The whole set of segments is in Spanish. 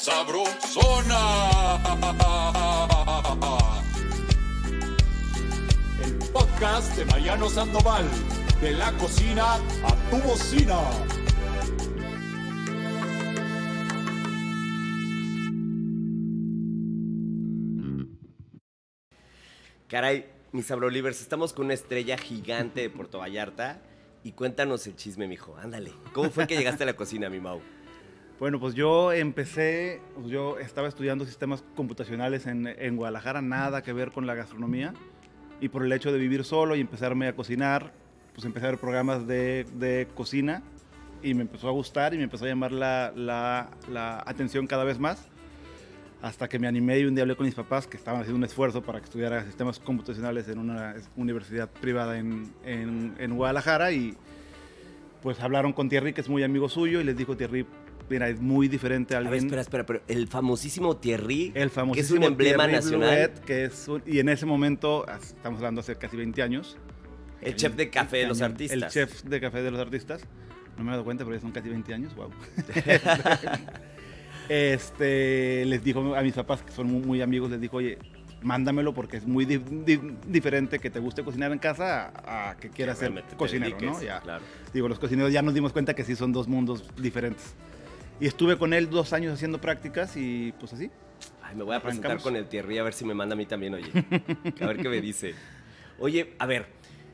sabrosona. El podcast de Mariano Sandoval. De la cocina a tu bocina. Caray, mis sabrolivers, estamos con una estrella gigante de Puerto Vallarta. Y cuéntanos el chisme, mijo. Ándale. ¿Cómo fue que llegaste a la cocina, mi Mau? Bueno, pues yo empecé, pues yo estaba estudiando sistemas computacionales en, en, Guadalajara, nada que ver con la gastronomía. Y por el hecho de vivir solo y empezarme a cocinar, pues empecé a ver programas de, de cocina y me empezó a gustar y me empezó a llamar la, la, la, atención cada vez más. Hasta que me animé y un día hablé con mis papás que estaban haciendo un esfuerzo para que estudiara sistemas computacionales en una universidad privada en, en, en Guadalajara y pues hablaron con Thierry, que es muy amigo suyo, y les dijo Thierry, mira, es muy diferente a alguien. A ver, espera, espera, pero el famosísimo Thierry, el famosísimo que es un emblema Thierry nacional. Bluet, que es un, y en ese momento, estamos hablando hace casi 20 años. El chef de café de los artistas. El chef de café de los artistas. No me he dado cuenta, pero ya son casi 20 años, wow. este, les dijo a mis papás, que son muy, muy amigos, les dijo, oye, mándamelo porque es muy di di diferente que te guste cocinar en casa a, a que quieras ser cocinero, dediques, ¿no? Ya. Claro. Digo, los cocineros ya nos dimos cuenta que sí son dos mundos diferentes. Y estuve con él dos años haciendo prácticas y pues así. Ay, me voy a presentar con el Thierry a ver si me manda a mí también, oye. A ver qué me dice. Oye, a ver,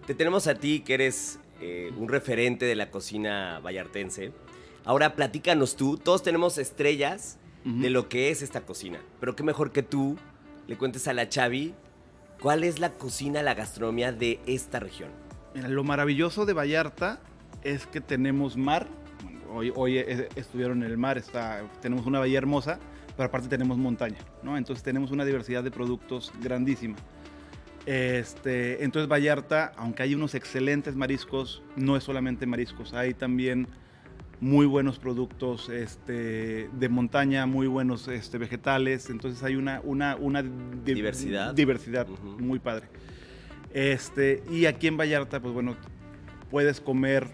te tenemos a ti que eres eh, un referente de la cocina vallartense. Ahora platícanos tú, todos tenemos estrellas uh -huh. de lo que es esta cocina, pero qué mejor que tú le cuentes a la Chavi cuál es la cocina, la gastronomía de esta región. Mira, lo maravilloso de Vallarta es que tenemos mar. Hoy, hoy estuvieron en el mar, está, tenemos una bahía hermosa, pero aparte tenemos montaña, ¿no? Entonces tenemos una diversidad de productos grandísima. Este, entonces Vallarta, aunque hay unos excelentes mariscos, no es solamente mariscos, hay también muy buenos productos este, de montaña, muy buenos este, vegetales, entonces hay una, una, una di diversidad, diversidad uh -huh. muy padre. Este, y aquí en Vallarta, pues bueno, puedes comer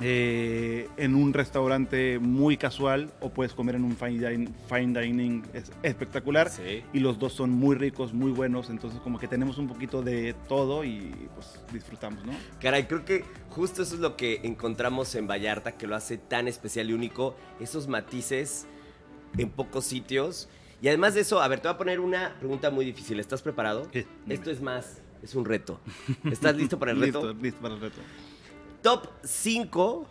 eh, en un restaurante muy casual o puedes comer en un fine dining, fine dining es espectacular sí. y los dos son muy ricos, muy buenos, entonces como que tenemos un poquito de todo y pues disfrutamos, ¿no? Caray, creo que justo eso es lo que encontramos en Vallarta que lo hace tan especial y único, esos matices en pocos sitios. Y además de eso, a ver, te voy a poner una pregunta muy difícil. ¿Estás preparado? Sí, Esto es más, es un reto. ¿Estás listo para el reto? listo, listo para el reto top 5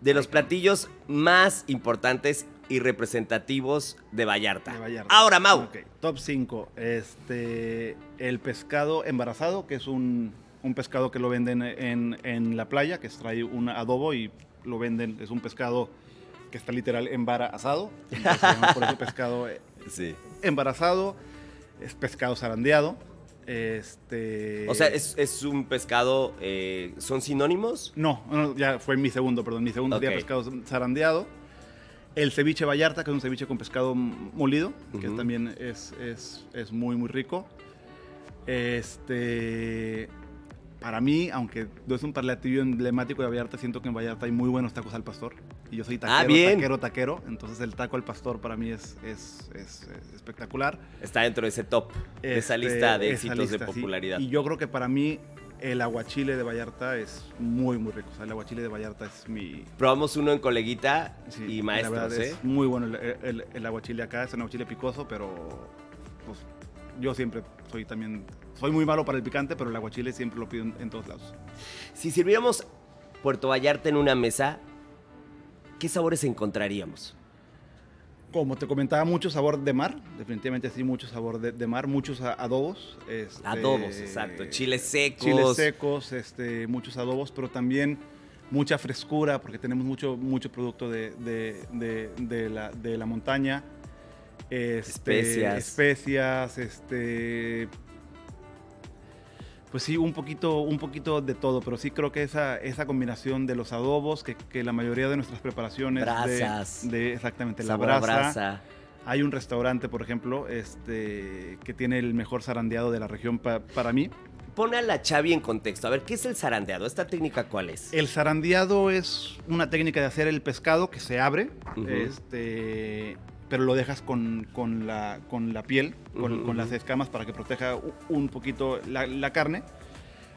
de los platillos más importantes y representativos de Vallarta. De Vallarta. Ahora, Mau. Okay. Top 5. Este, el pescado embarazado, que es un, un pescado que lo venden en, en, la playa, que extrae un adobo y lo venden, es un pescado que está literal llama por eso pescado sí. embarazado. Es pescado zarandeado. Este... O sea, ¿es, es un pescado, eh, son sinónimos? No, no, ya fue mi segundo, perdón, mi segundo okay. día pescado zarandeado. El ceviche Vallarta, que es un ceviche con pescado molido, uh -huh. que también es, es, es, muy, muy rico. Este, para mí, aunque no es un platillo emblemático de Vallarta, siento que en Vallarta hay muy buenos tacos al pastor. Y yo soy taquero, ah, bien. taquero, taquero. Entonces el taco al pastor para mí es, es, es espectacular. Está dentro de ese top, este, de esa lista de éxitos lista, de popularidad. Sí. Y yo creo que para mí el aguachile de Vallarta es muy, muy rico. O sea, el aguachile de Vallarta es mi... Probamos uno en coleguita sí, y maestros, la ¿eh? Es muy bueno el, el, el, aguachile acá. Es un aguachile picoso, pero pues, yo siempre soy también... Soy muy malo para el picante, pero el aguachile siempre lo pido en, en todos lados. Si sirviéramos Puerto Vallarta en una mesa, ¿qué sabores encontraríamos? Como te comentaba, mucho sabor de mar, definitivamente sí, mucho sabor de, de mar, muchos adobos. Este, adobos, exacto, chiles secos. Chiles secos, este, muchos adobos, pero también mucha frescura, porque tenemos mucho, mucho producto de, de, de la, de la montaña. Este, especias. Especias, este, pues sí, un poquito, un poquito de todo, pero sí creo que esa, esa combinación de los adobos, que, que la mayoría de nuestras preparaciones... Brasas. De, de exactamente, la brasa, brasa. Hay un restaurante, por ejemplo, este, que tiene el mejor zarandeado de la región pa, para mí. Pone a la Chavi en contexto. A ver, ¿qué es el zarandeado? ¿Esta técnica cuál es? El zarandeado es una técnica de hacer el pescado que se abre. Este, pero lo dejas con, con la, con la piel, con, las escamas para que proteja un poquito la, la carne.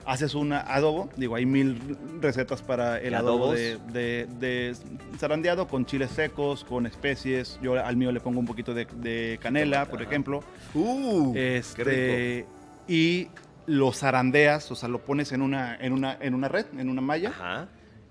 Haces un adobo, digo, hay mil recetas para el ¿De adobo de, de, de zarandeado con chiles secos, con especies. Yo al mío le pongo un poquito de, de canela, por Ajá. ejemplo. Uh, qué Este, rico. y lo zarandeas, o sea, lo pones en una, en una, en una red, en una malla, Ajá.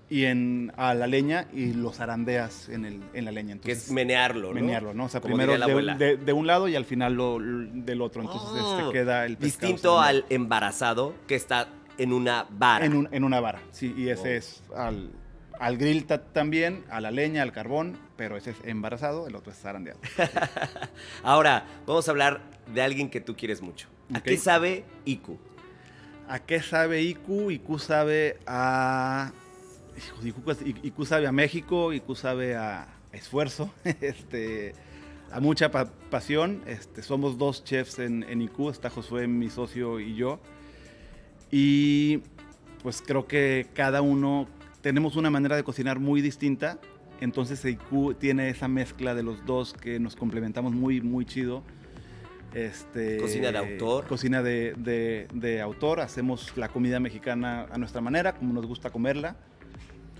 Y en, a la leña y lo zarandeas en, el, en la leña. Que Entonces, es menearlo, ¿no? menearlo, ¿no? O sea, Como primero de, de- de un lado y al final lo, del otro. Entonces Oh, este, queda el pescado Distinto al embarazado que está en una vara. En, un- en una vara, sí, y ese es al, al grill ta- también, a la leña, al carbón, pero ese es embarazado, el otro es zarandeado. Ahora, vamos a hablar de alguien que tú quieres mucho. ¿A qué sabe Iku? ¿A qué sabe IQ? IQ sabe a. IQ, sabe a México, IQ sabe a esfuerzo, este, a mucha pa- pasión. Este, somos dos chefs en, en IQ, está Josué, mi socio y yo. Y pues creo que cada uno tenemos una manera de cocinar muy distinta. Entonces IQ tiene esa mezcla de los dos que nos complementamos muy, muy chido. Este, Cocina de autor. Cocina de, de- de autor. Hacemos la comida mexicana a nuestra manera, como nos gusta comerla.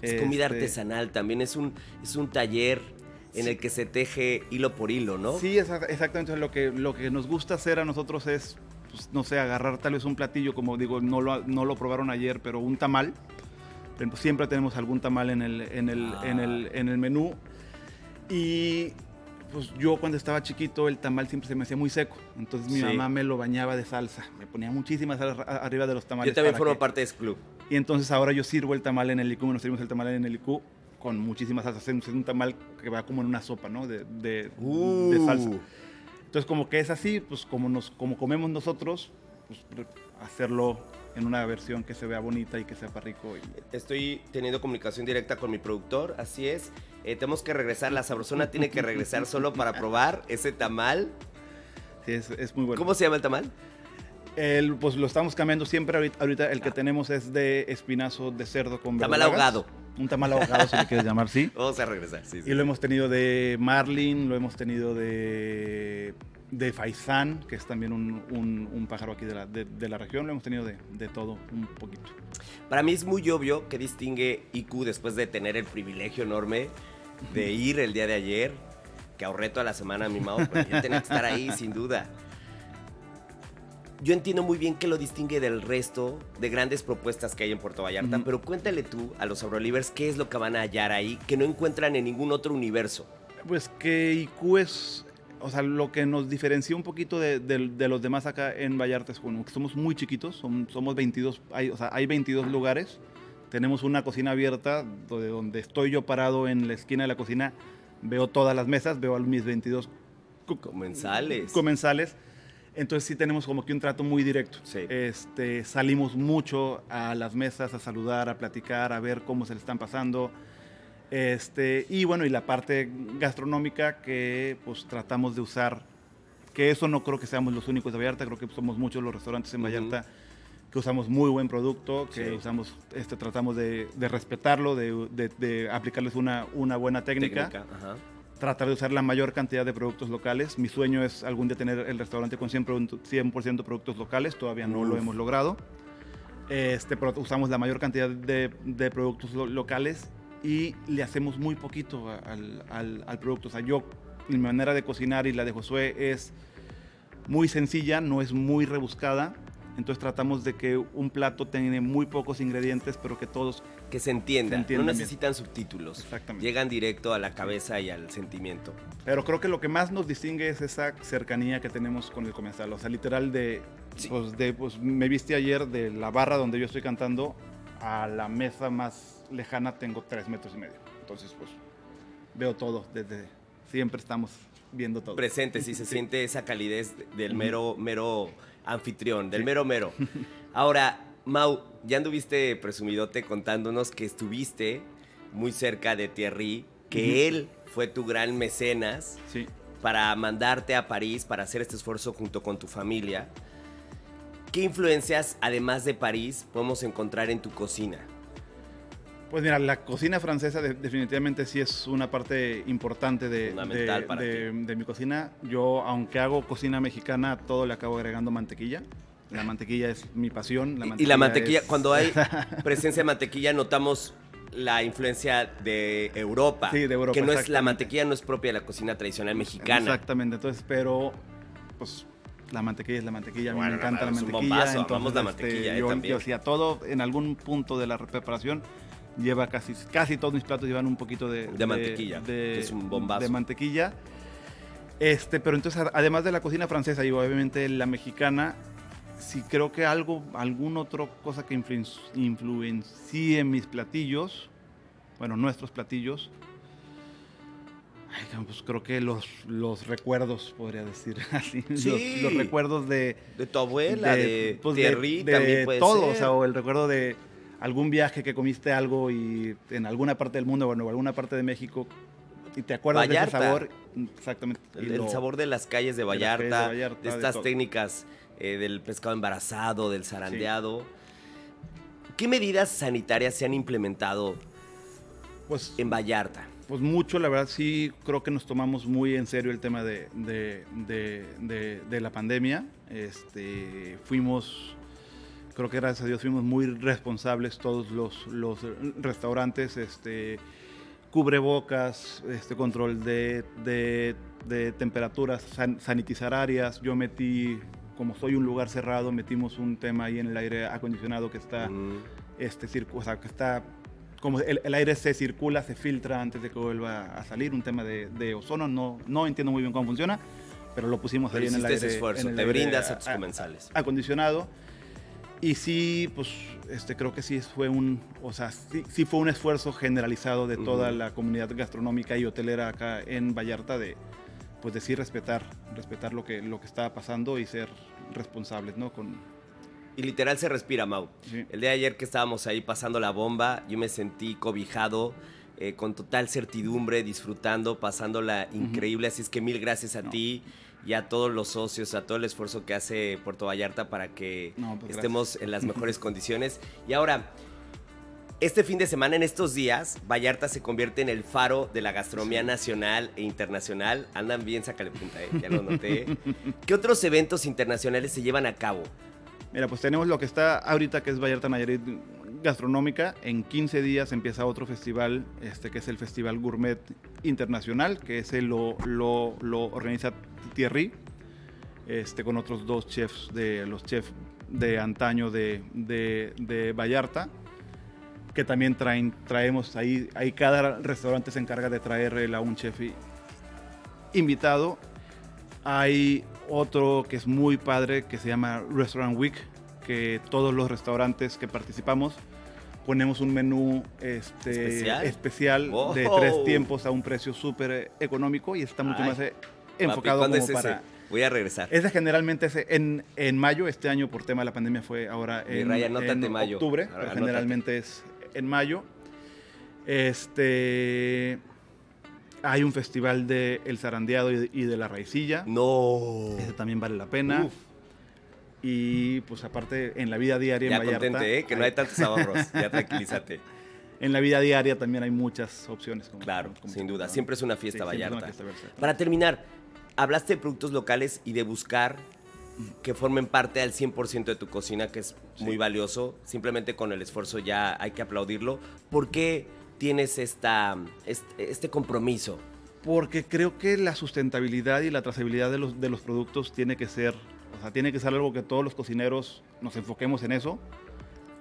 Es comida Este, artesanal, también es un, es un taller en el que se teje hilo por hilo, ¿no? Sí, exa- exactamente. Lo que, lo que nos gusta hacer a nosotros es, pues, no sé, agarrar tal vez un platillo, como digo, no lo, no lo probaron ayer, pero un tamal. Ejemplo, Siempre tenemos algún tamal en el, en el, en el, en el menú. Y pues yo cuando estaba chiquito el tamal siempre se me hacía muy seco. Entonces mi Sí. mamá me lo bañaba de salsa. Me ponía muchísima salsa arriba de los tamales. Yo también formo que- parte de ese club. Y entonces ahora yo sirvo el tamal en el IQ, nos servimos el tamal en el IQ con muchísimas salsas. Es un tamal que va como en una sopa, ¿no? De, de, de salsa. Uh, Entonces como que es así, pues como, nos, como comemos nosotros, pues hacerlo en una versión que se vea bonita y que sepa rico. y- Estoy teniendo comunicación directa con mi productor, así es. Eh, tenemos que regresar, la sabrosona tiene que regresar solo para probar ese tamal. sí, es, es muy bueno. ¿Cómo se llama el tamal? El, pues lo estamos cambiando siempre. Ahorita, ahorita el que tenemos es de espinazo de cerdo con Tamal ahogado. Un tamal ahogado, si le quieres llamar, sí. Vamos a regresar, sí, sí. Y lo hemos tenido de marlin, lo hemos tenido de, de faisán, que es también un, un- un pájaro aquí de la, de, de la región. Lo hemos tenido de, de todo un poquito. Para mí es muy obvio que distingue IQ después de tener el privilegio enorme de ir el día de ayer, que ahorré toda la semana a mi Mao, pero yo tenía que estar ahí sin duda. Yo entiendo muy bien que lo distingue del resto de grandes propuestas que hay en Puerto Vallarta, pero cuéntale tú a los Abrolivers qué es lo que van a hallar ahí que no encuentran en ningún otro universo. Pues que IQ es, o sea, lo que nos diferencia un poquito de, de- de los demás acá en Vallarta es bueno, que somos muy chiquitos, son- somos 22, hay, o sea, hay 22 lugares, tenemos una cocina abierta donde, donde estoy yo parado en la esquina de la cocina, veo todas las mesas, veo a mis 22 co- Comensales. comensales. Entonces sí tenemos como que un trato muy directo. Sí. Este, salimos mucho a las mesas a saludar, a platicar, a ver cómo se le están pasando. Este, y bueno, y la parte gastronómica que pues tratamos de usar, que eso no creo que seamos los únicos de Vallarta, creo que somos muchos los restaurantes en. Vallarta que usamos muy buen producto, que Sí. usamos, este, tratamos de, de respetarlo, de, de- de aplicarles una, una buena técnica Ajá. Tratar de usar la mayor cantidad de productos locales. Mi sueño es algún día tener el restaurante con 100%, 100 productos locales, todavía no lo hemos logrado. Este, pero usamos la mayor cantidad de, de productos lo- locales y le hacemos muy poquito al, al- al producto. O sea, yo, mi manera de cocinar y la de Josué es muy sencilla, no es muy rebuscada. Entonces tratamos de que un plato tenga muy pocos ingredientes, pero que todos Que se entienda. Se entienda no bien. necesitan subtítulos. Exactamente. Llegan directo a la cabeza y al sentimiento. Pero creo que lo que más nos distingue es esa cercanía que tenemos con el comensal. O sea, literal de, Sí. pues, de, pues, me viste ayer de la barra donde yo estoy cantando a la mesa más lejana tengo tres metros y medio. Entonces, pues, veo todo desde, siempre estamos viendo todo. presente, sí se Sí. siente esa calidez del mero, mero anfitrión, del mero mero. Ahora, Mau, ya anduviste presumidote contándonos que estuviste muy cerca de Thierry, que él fue tu gran mecenas Sí. para mandarte a París, para hacer este esfuerzo junto con tu familia. ¿Qué influencias, además de París, podemos encontrar en tu cocina? Pues mira, la cocina francesa de- definitivamente sí es una parte importante de, de- para de- mi cocina. Yo, aunque hago cocina mexicana, todo le acabo agregando mantequilla. La mantequilla es mi pasión. Y- y la mantequilla, es- cuando hay presencia de mantequilla, notamos la influencia de Europa. Sí, de Europa, Que no es, la mantequilla no es propia de la cocina tradicional mexicana. Exactamente, entonces, pero pues la mantequilla es la mantequilla, a mí Bueno, me encanta la mantequilla. bombazo, entonces, la este, mantequilla, eh, yo, yo hacía todo, en algún punto de la preparación, lleva casi, casi todos mis platos llevan un poquito de, De mantequilla, que es un bombazo. De mantequilla. Este, pero entonces, además de la cocina francesa y obviamente la mexicana, sí creo que algo, algún otro cosa que influen- influencie mis platillos, bueno, nuestros platillos, Ay, pues creo que los, los recuerdos, podría decir así. los- Sí. Los, recuerdos de. De tu abuela, de, pues, de- Thierry, de también puede todo. ser. O sea, o el recuerdo de algún viaje que comiste algo y en alguna parte del mundo, bueno, o alguna parte de México, y te acuerdas Vallarta. de ese sabor. Exactamente. El, sabor de las calles de Vallarta, de, Vallarta, de estas técnicas eh, del pescado embarazado, del zarandeado. ¿Qué medidas sanitarias se han implementado Pues, en Vallarta? pues mucho, la verdad sí creo que nos tomamos muy en serio el tema de- de la pandemia. Este, fuimos, creo que gracias a Dios fuimos muy responsables todos los, los restaurantes, este, cubrebocas, este, control de, de- de temperaturas, san- sanitizar áreas. Yo metí, como soy un lugar cerrado, metimos un tema ahí en el aire acondicionado que está Mm, este o sea, que está como el, el aire se circula, se filtra antes de que vuelva a salir, un tema de, de ozono, no, no entiendo muy bien cómo funciona, pero lo pusimos pero ahí en el aire. ese esfuerzo, en el te aire brindas a tus comensales. acondicionado. Y sí, pues este, creo que sí fue un, o sea, sí, sí fue un esfuerzo generalizado de toda Ujú. la comunidad gastronómica y hotelera acá en Vallarta de, pues de sí respetar, respetar lo que, lo que estaba pasando y ser responsables, ¿no? Con, Y literal se respira, Mau. sí. El día de ayer que estábamos ahí pasando la bomba, yo me sentí cobijado, eh, con total certidumbre, disfrutando, pasándola increíble. Así es que mil gracias a No. ti y a todos los socios, a todo el esfuerzo que hace Puerto Vallarta para que No, pues, estemos en las mejores condiciones. Y ahora, este fin de semana, en estos días, Vallarta se convierte en el faro de la gastronomía nacional e internacional. Andan bien, sácale punta, ¿eh? ya lo noté. ¿Qué otros eventos internacionales se llevan a cabo? Mira, pues tenemos lo que está ahorita, que es Vallarta Nayarit Gastronómica. En 15 días empieza otro festival, este, que es el Festival Gourmet Internacional, que ese lo, lo, lo organiza Thierry, este, con otros dos chefs, de los chefs de antaño de, de, de Vallarta, que también traen, traemos ahí, ahí cada restaurante se encarga de traer a un chef invitado. Hay otro que es muy padre que se llama Restaurant Week, que todos los restaurantes que participamos ponemos un menú este, ¿Especial? especial de tres tiempos a un precio súper eh, económico y está mucho Ay, más Papi, enfocado ¿cuándo como es para... Voy a regresar. Ese generalmente es en, en mayo, este año por tema de la pandemia fue ahora en, en mayo. octubre, Ahora, pero generalmente es en mayo. Este hay un festival de el zarandeado y, y de la raicilla. No. Ese también vale la pena. Uf. Y pues aparte en la vida diaria Ya en Vallarta. contente, ¿eh? Que no hay tantos ahorros. Ya tranquilízate. En la vida diaria también hay muchas opciones. como- Claro, como- sin duda. Siempre es una fiesta Vallarta. Para terminar, hablaste de productos locales y de buscar que formen parte al 100% de tu cocina, que es muy valioso. Simplemente con el esfuerzo ya hay que aplaudirlo. ¿Por qué tienes esta, este, este compromiso? Porque creo que la sustentabilidad y la trazabilidad de los, de los productos tiene que ser, o sea, tiene que ser algo que todos los cocineros nos enfoquemos en eso.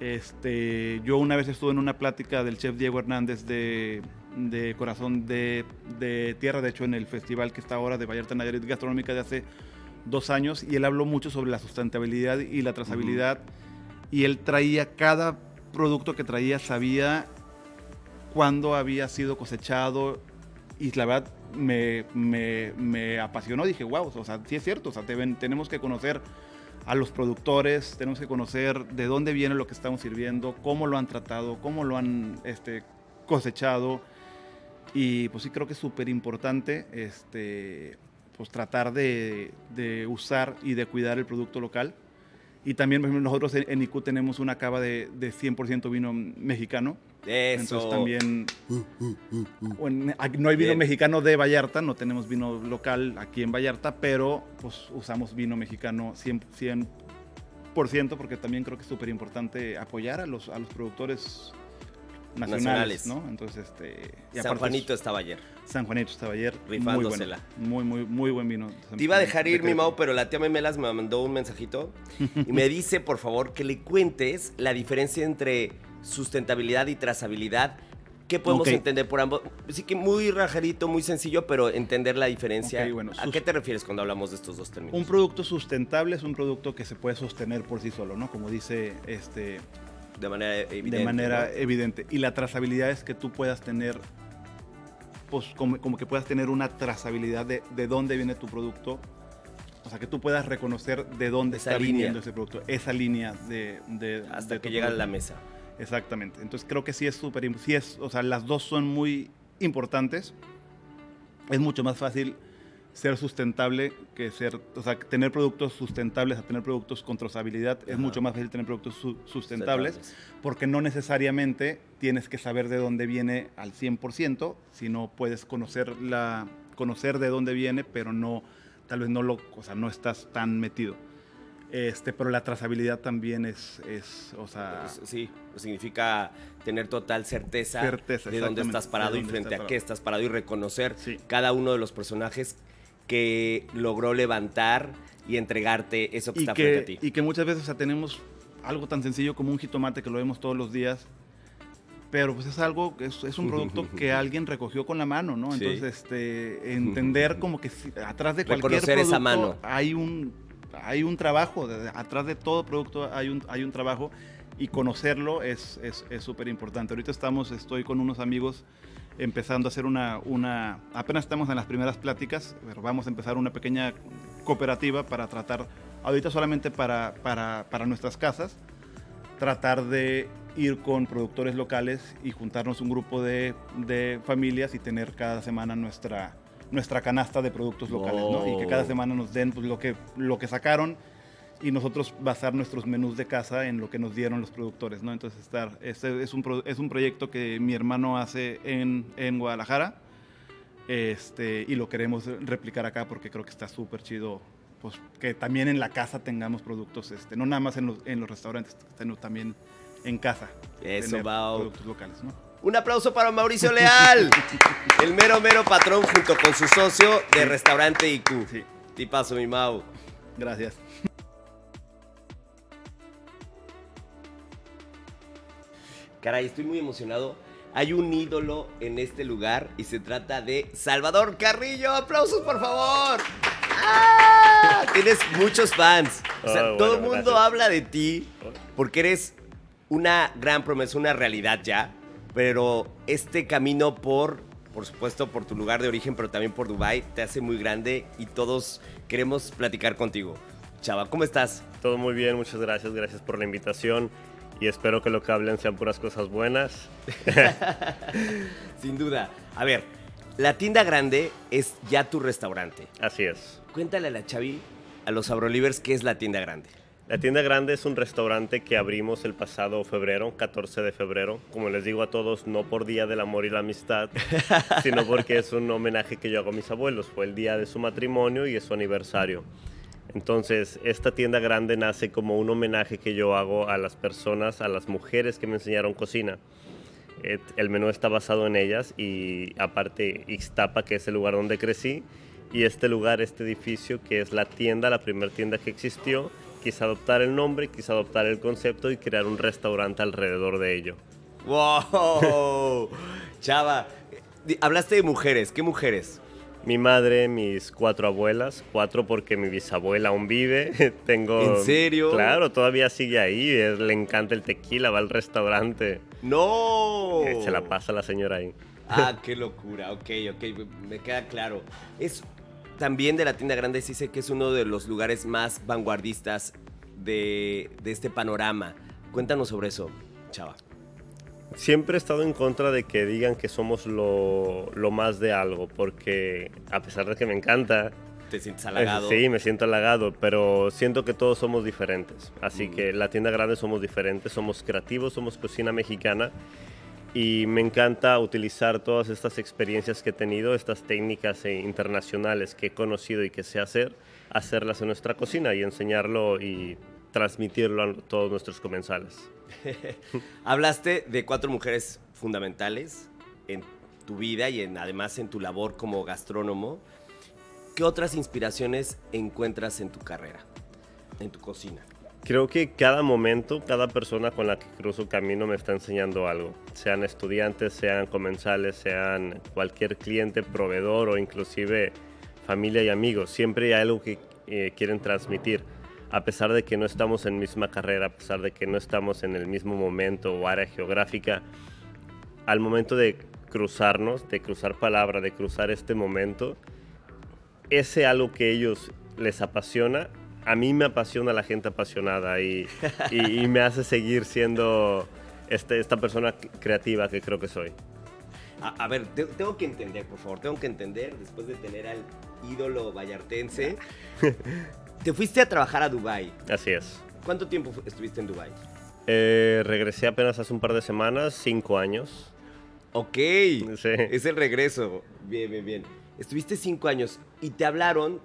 Este, yo una vez estuve en una plática del chef Diego Hernández de, de Corazón de, de Tierra, de hecho en el festival que está ahora de Vallarta Nayarit Gastronómica de hace dos años, y él habló mucho sobre la sustentabilidad y la trazabilidad, y él traía cada producto que traía, sabía cuándo había sido cosechado, y la verdad me, me, me apasionó. Dije, wow, o sea, sí es cierto, o sea, deben- tenemos que conocer a los productores, tenemos que conocer de dónde viene lo que estamos sirviendo, cómo lo han tratado, cómo lo han este, cosechado. Y pues sí creo que es súper importante este, pues tratar de, de usar y de cuidar el producto local. Y también nosotros en, en IQ tenemos una cava de, de 100% vino mexicano Eso. Entonces también bueno, no hay vino Bien. mexicano de Vallarta, no tenemos vino local aquí en Vallarta, pero pues usamos vino mexicano 100%, 100% porque también creo que es súper importante apoyar a los, a los productores Nacionales. nacionales, ¿no? Entonces, este... y San Juanito estaba ayer. San Juanito estaba ayer. Rifándosela. Muy, bueno. muy, muy, muy buen vino. Te iba a dejar De ir, mi. Mau, pero la tía Memelas me mandó un mensajito y me dice, por favor, que le cuentes la diferencia entre sustentabilidad y trazabilidad. ¿Qué podemos entender por ambos? Sí que muy rajarito, muy sencillo, pero entender la diferencia. Bueno, ¿A qué te refieres cuando hablamos de estos dos términos? Un producto sustentable es un producto que se puede sostener por sí solo, ¿no? Como dice este, de manera evidente. de manera ¿no? evidente. Y la trazabilidad es que tú puedas tener, pues como, como que puedas tener una trazabilidad de, de dónde viene tu producto. O sea, que tú puedas reconocer de dónde Esa está línea. viniendo ese producto, esa línea de... de Hasta de que llega a la mesa. Exactamente. Entonces creo que sí es súper, sí es, o sea, las dos son muy importantes. Es mucho más fácil ser sustentable que ser, o sea, tener productos sustentables a tener productos con trazabilidad. Es mucho más fácil tener productos su- sustentables Sustentables. porque no necesariamente tienes que saber de dónde viene al 100%, sino puedes conocer la conocer de dónde viene, pero no tal vez no lo, o sea, no estás tan metido. Este, pero la trazabilidad también es, es o sea, sí, significa tener total certeza, Certeza, de dónde estás parado de y dónde frente a qué estás parado y reconocer Sí. cada uno de los personajes que logró levantar y entregarte eso que y está frente a que, ti. y que muchas veces o sea, tenemos algo tan sencillo como un jitomate que lo vemos todos los días, pero pues es algo, es, es un producto que alguien recogió con la mano, ¿no? Sí. Entonces, este, entender como que atrás de cualquier Reconocer producto esa mano. hay un, hay un trabajo, de- atrás de todo producto hay un, hay un trabajo y conocerlo es es súper importante. Ahorita estamos, estoy con unos amigos empezando a hacer una, una, apenas estamos en las primeras pláticas, vamos a empezar una pequeña cooperativa para tratar, ahorita solamente para, para, para nuestras casas, tratar de ir con productores locales y juntarnos un grupo de, de familias y tener cada semana nuestra, nuestra canasta de productos locales, ¿no? Y que cada semana nos den pues, lo, que, lo que sacaron y nosotros basar nuestros menús de casa en lo que nos dieron los productores, ¿no? Entonces, estar, este es un, pro- es un proyecto que mi hermano hace en, en Guadalajara este, y lo queremos replicar acá porque creo que está súper chido, pues que también en la casa tengamos productos, este, no nada más en los, en los restaurantes, sino también en casa. Eso, Bao. Productos locales, ¿no? Un aplauso para Mauricio Leal, el mero mero patrón junto con su socio de Restaurante IQ. Sí, Tipazo, mi Mau. gracias. Caray, estoy muy emocionado. Hay un ídolo en este lugar y se trata de Salvador Carrillo. ¡Aplausos, por favor! ¡Ah! Tienes muchos fans. O sea, todo el bueno, mundo gracias. habla de ti porque eres una gran promesa, una realidad ya. Pero este camino por, por supuesto, por tu lugar de origen, pero también por Dubai, te hace muy grande y todos queremos platicar contigo. Chava, ¿cómo estás? Todo muy bien, muchas gracias, gracias por la invitación y espero que lo que hablen sean puras cosas buenas. Sin duda. A ver, la tienda grande es ya tu restaurante. Así es. Cuéntale a la Chavi, a los Abrolivers, qué es la tienda grande. La tienda grande es un restaurante que abrimos el pasado febrero, 14 de febrero. Como les digo a todos, no por Día del Amor y la Amistad, sino porque es un homenaje que yo hago a mis abuelos. Fue el día de su matrimonio y es su aniversario. Entonces, esta tienda grande nace como un homenaje que yo hago a las personas, a las mujeres que me enseñaron cocina. El menú está basado en ellas y aparte Ixtapa, que es el lugar donde crecí, y este lugar, este edificio, que es la tienda, la primera tienda que existió, quise adoptar el nombre, quise adoptar el concepto y crear un restaurante alrededor de ello. ¡Wow! Chava, hablaste de mujeres. ¿Qué mujeres? Mi madre, mis cuatro abuelas, cuatro porque mi bisabuela aún vive. Tengo. ¿En serio? Claro, todavía sigue ahí. es- le encanta el tequila, va al restaurante. ¡No! Se la pasa la señora ahí. Ah, qué locura. Ok, ok, me queda claro. Es también de la tienda grande, sí sé que es uno de los lugares más vanguardistas de, de este panorama. Cuéntanos sobre eso, Chava. Siempre he estado en contra de que digan que somos lo, lo más de algo, porque a pesar de que me encanta, ¿Te sientes halagado? sí, me siento halagado, pero siento que todos somos diferentes. Así Mm. que la tienda grande somos diferentes, somos creativos, somos cocina mexicana y me encanta utilizar todas estas experiencias que he tenido, estas técnicas eh, internacionales que he conocido y que sé hacer, hacerlas en nuestra cocina y enseñarlo y transmitirlo a todos nuestros comensales. Hablaste de cuatro mujeres fundamentales en tu vida y en, además en tu labor como gastrónomo. ¿Qué otras inspiraciones encuentras en tu carrera, en tu cocina? Creo que cada momento, cada persona con la que cruzo camino me está enseñando algo. Sean estudiantes, sean comensales, sean cualquier cliente, proveedor o inclusive familia y amigos. Siempre hay algo que eh, quieren transmitir. A pesar de que no estamos en misma carrera, a pesar de que no estamos en el mismo momento o área geográfica, al momento de cruzarnos, de cruzar palabra, de cruzar este momento, ese algo que ellos les apasiona, a mí me apasiona la gente apasionada y, y, me hace seguir siendo este, esta persona creativa que creo que soy. A, ver, tengo que entender, por favor, tengo que entender, después de tener al ídolo vallartense, te fuiste a trabajar a Dubai. Así es. ¿Cuánto tiempo estuviste en Dubai? Eh, regresé apenas hace un par de semanas, cinco años. Ok, sí. es el regreso. Bien, bien, bien. Estuviste cinco años y te hablaron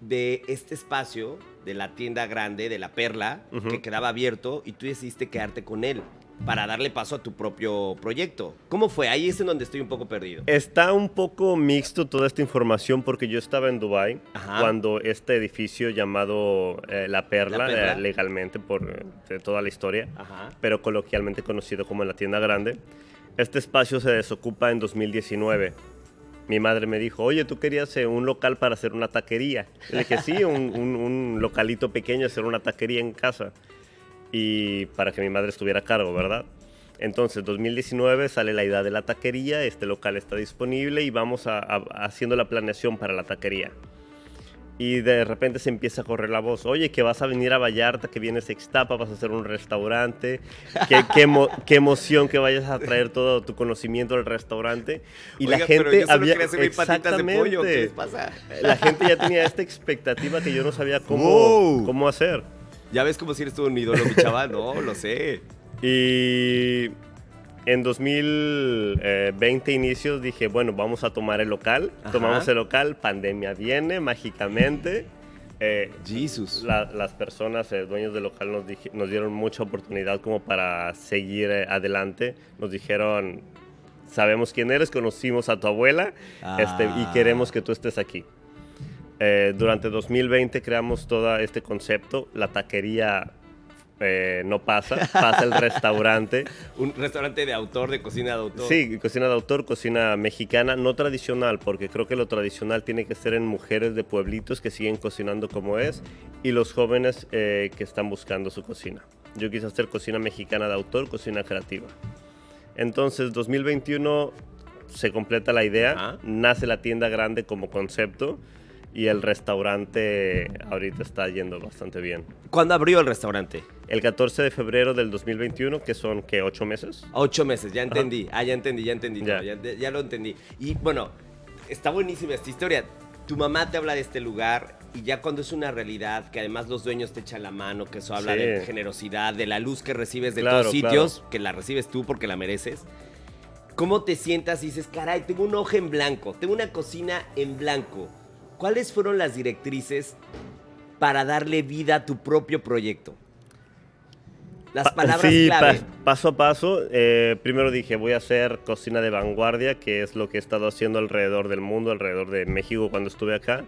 de este espacio, de la tienda grande, de la Perla, que quedaba abierto y tú decidiste quedarte con él para darle paso a tu propio proyecto. ¿Cómo fue? Ahí es en donde estoy un poco perdido. Está un poco mixto toda esta información porque yo estaba en Dubai cuando este edificio llamado eh, La Perla, eh, legalmente por toda la historia, pero coloquialmente conocido como la tienda grande, este espacio se desocupa en 2019 mi madre me dijo, oye, tú querías eh, un local para hacer una taquería. Le dije, sí, un, localito pequeño, hacer una taquería en casa. Y para que mi madre estuviera a cargo, ¿verdad? Entonces, 2019 sale la idea de la taquería, este local está disponible y vamos a, haciendo la planeación para la taquería y de repente se empieza a correr la voz, oye, que vas a venir a Vallarta, que vienes a Ixtapa, vas a hacer un restaurante, qué, qué, emoción que vayas a traer todo tu conocimiento al restaurante. Y la gente había... Exactamente. La gente ya tenía esta expectativa que yo no sabía cómo, cómo hacer. Ya ves como si eres tú un ídolo, mi chaval, no, lo sé. Y en 2020 inicios dije, bueno, vamos a tomar el local. Tomamos el local, pandemia viene mágicamente. Eh, Jesus. las personas, eh, dueños del local, nos, nos, dieron mucha oportunidad como para seguir eh, adelante. Nos dijeron, sabemos quién eres, conocimos a tu abuela este, y ah. queremos que tú estés aquí. Eh, durante 2020 creamos todo este concepto, la taquería eh, no pasa, pasa el restaurante. Un restaurante de autor, de cocina de autor. Sí, cocina de autor, cocina mexicana, no tradicional, porque creo que lo tradicional tiene que ser en mujeres de pueblitos que siguen cocinando como es y los jóvenes eh, que están buscando su cocina. Yo quise hacer cocina mexicana de autor, cocina creativa. Entonces, 2021 se completa la idea, nace la tienda grande como concepto y el restaurante ahorita está yendo bastante bien. ¿Cuándo abrió el restaurante? El 14 de febrero del 2021, que son, ¿qué? ¿Ocho meses? Ocho meses, ya entendí. Ah, ya entendí, ya entendí. Ya. ya. lo entendí. Y bueno, está buenísima esta historia. Tu mamá te habla de este lugar y ya cuando es una realidad, que además los dueños te echan la mano, que eso habla de generosidad, de la luz que recibes de todos sitios, que la recibes tú porque la mereces. ¿Cómo te sientas y dices, caray, tengo un ojo en blanco, tengo una cocina en blanco? ¿cuáles fueron las directrices para darle vida a tu propio proyecto? Las palabras sí, paso a paso. Eh, primero dije, voy a hacer cocina de vanguardia, que es lo que he estado haciendo alrededor del mundo, alrededor de México cuando estuve acá.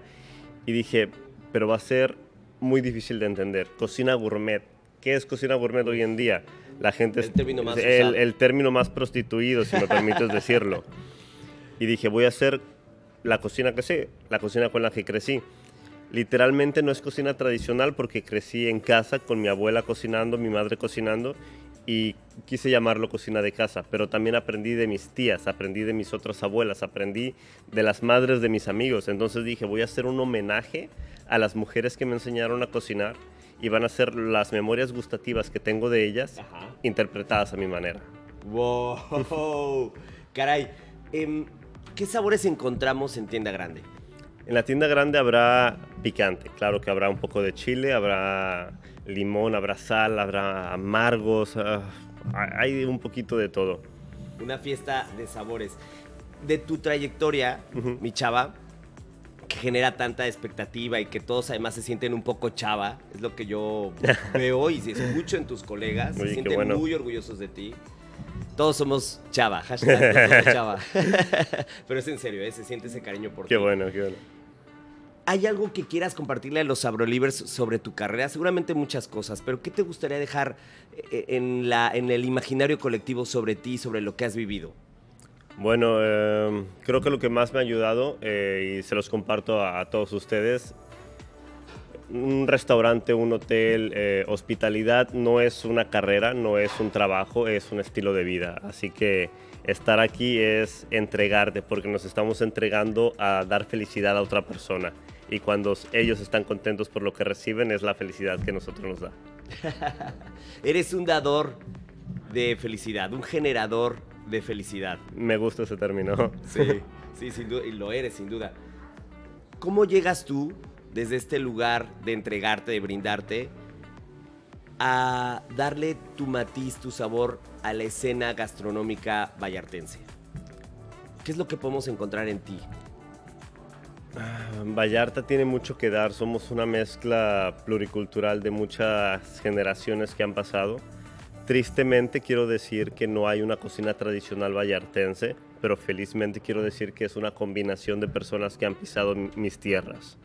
Y dije, pero va a ser muy difícil de entender. Cocina gourmet. ¿Qué es cocina gourmet hoy en día? La gente el término más el, el término más prostituido, si me permites decirlo. Y dije, voy a hacer la cocina que sé, la cocina con la que crecí. Literalmente no es cocina tradicional porque crecí en casa con mi abuela cocinando, mi madre cocinando y quise llamarlo cocina de casa, pero también aprendí de mis tías, aprendí de mis otras abuelas, aprendí de las madres de mis amigos. Entonces dije, voy a hacer un homenaje a las mujeres que me enseñaron a cocinar y van a ser las memorias gustativas que tengo de ellas interpretadas a mi manera. ¡Wow! Caray. Em, ¿Qué sabores encontramos en tienda grande? En la tienda grande habrá picante, claro que habrá un poco de chile, habrá limón, habrá sal, habrá amargos, ah, hay un poquito de todo. Una fiesta de sabores. De tu trayectoria, mi chava, que genera tanta expectativa y que todos además se sienten un poco chava, es lo que yo veo y escucho en tus colegas, se sienten muy orgullosos de ti. Todos somos chava, hashtag chava. Pero es en serio, ¿eh? se siente ese cariño por ti. Qué bueno, qué bueno. ¿Hay algo que quieras compartirle a los Abrolivers sobre tu carrera? Seguramente muchas cosas, pero ¿qué te gustaría dejar eh, en, la, en el imaginario colectivo sobre ti, sobre lo que has vivido? Bueno, em, creo que lo que más me ha ayudado, eh, y se los comparto a, todos ustedes, un restaurante, un hotel, eh, hospitalidad no es una carrera, no es un trabajo, es un estilo de vida. Así que estar aquí es entregarte, porque nos estamos entregando a dar felicidad a otra persona. Y cuando ellos están contentos por lo que reciben, es la felicidad que nosotros nos da. Eres un dador de felicidad, un generador de felicidad. Me gusta ese término. Sí, sí, sin duda, y lo eres, sin duda. ¿Cómo llegas tú desde este lugar de entregarte, de brindarte, a darle tu matiz, tu sabor a la escena gastronómica vallartense? ¿Qué es lo que podemos encontrar en ti? Ah, Vallarta tiene mucho que dar, somos una mezcla pluricultural de muchas generaciones que han pasado. Tristemente quiero decir que no hay una cocina tradicional vallartense, pero felizmente quiero decir que es una combinación de personas que han pisado mis tierras.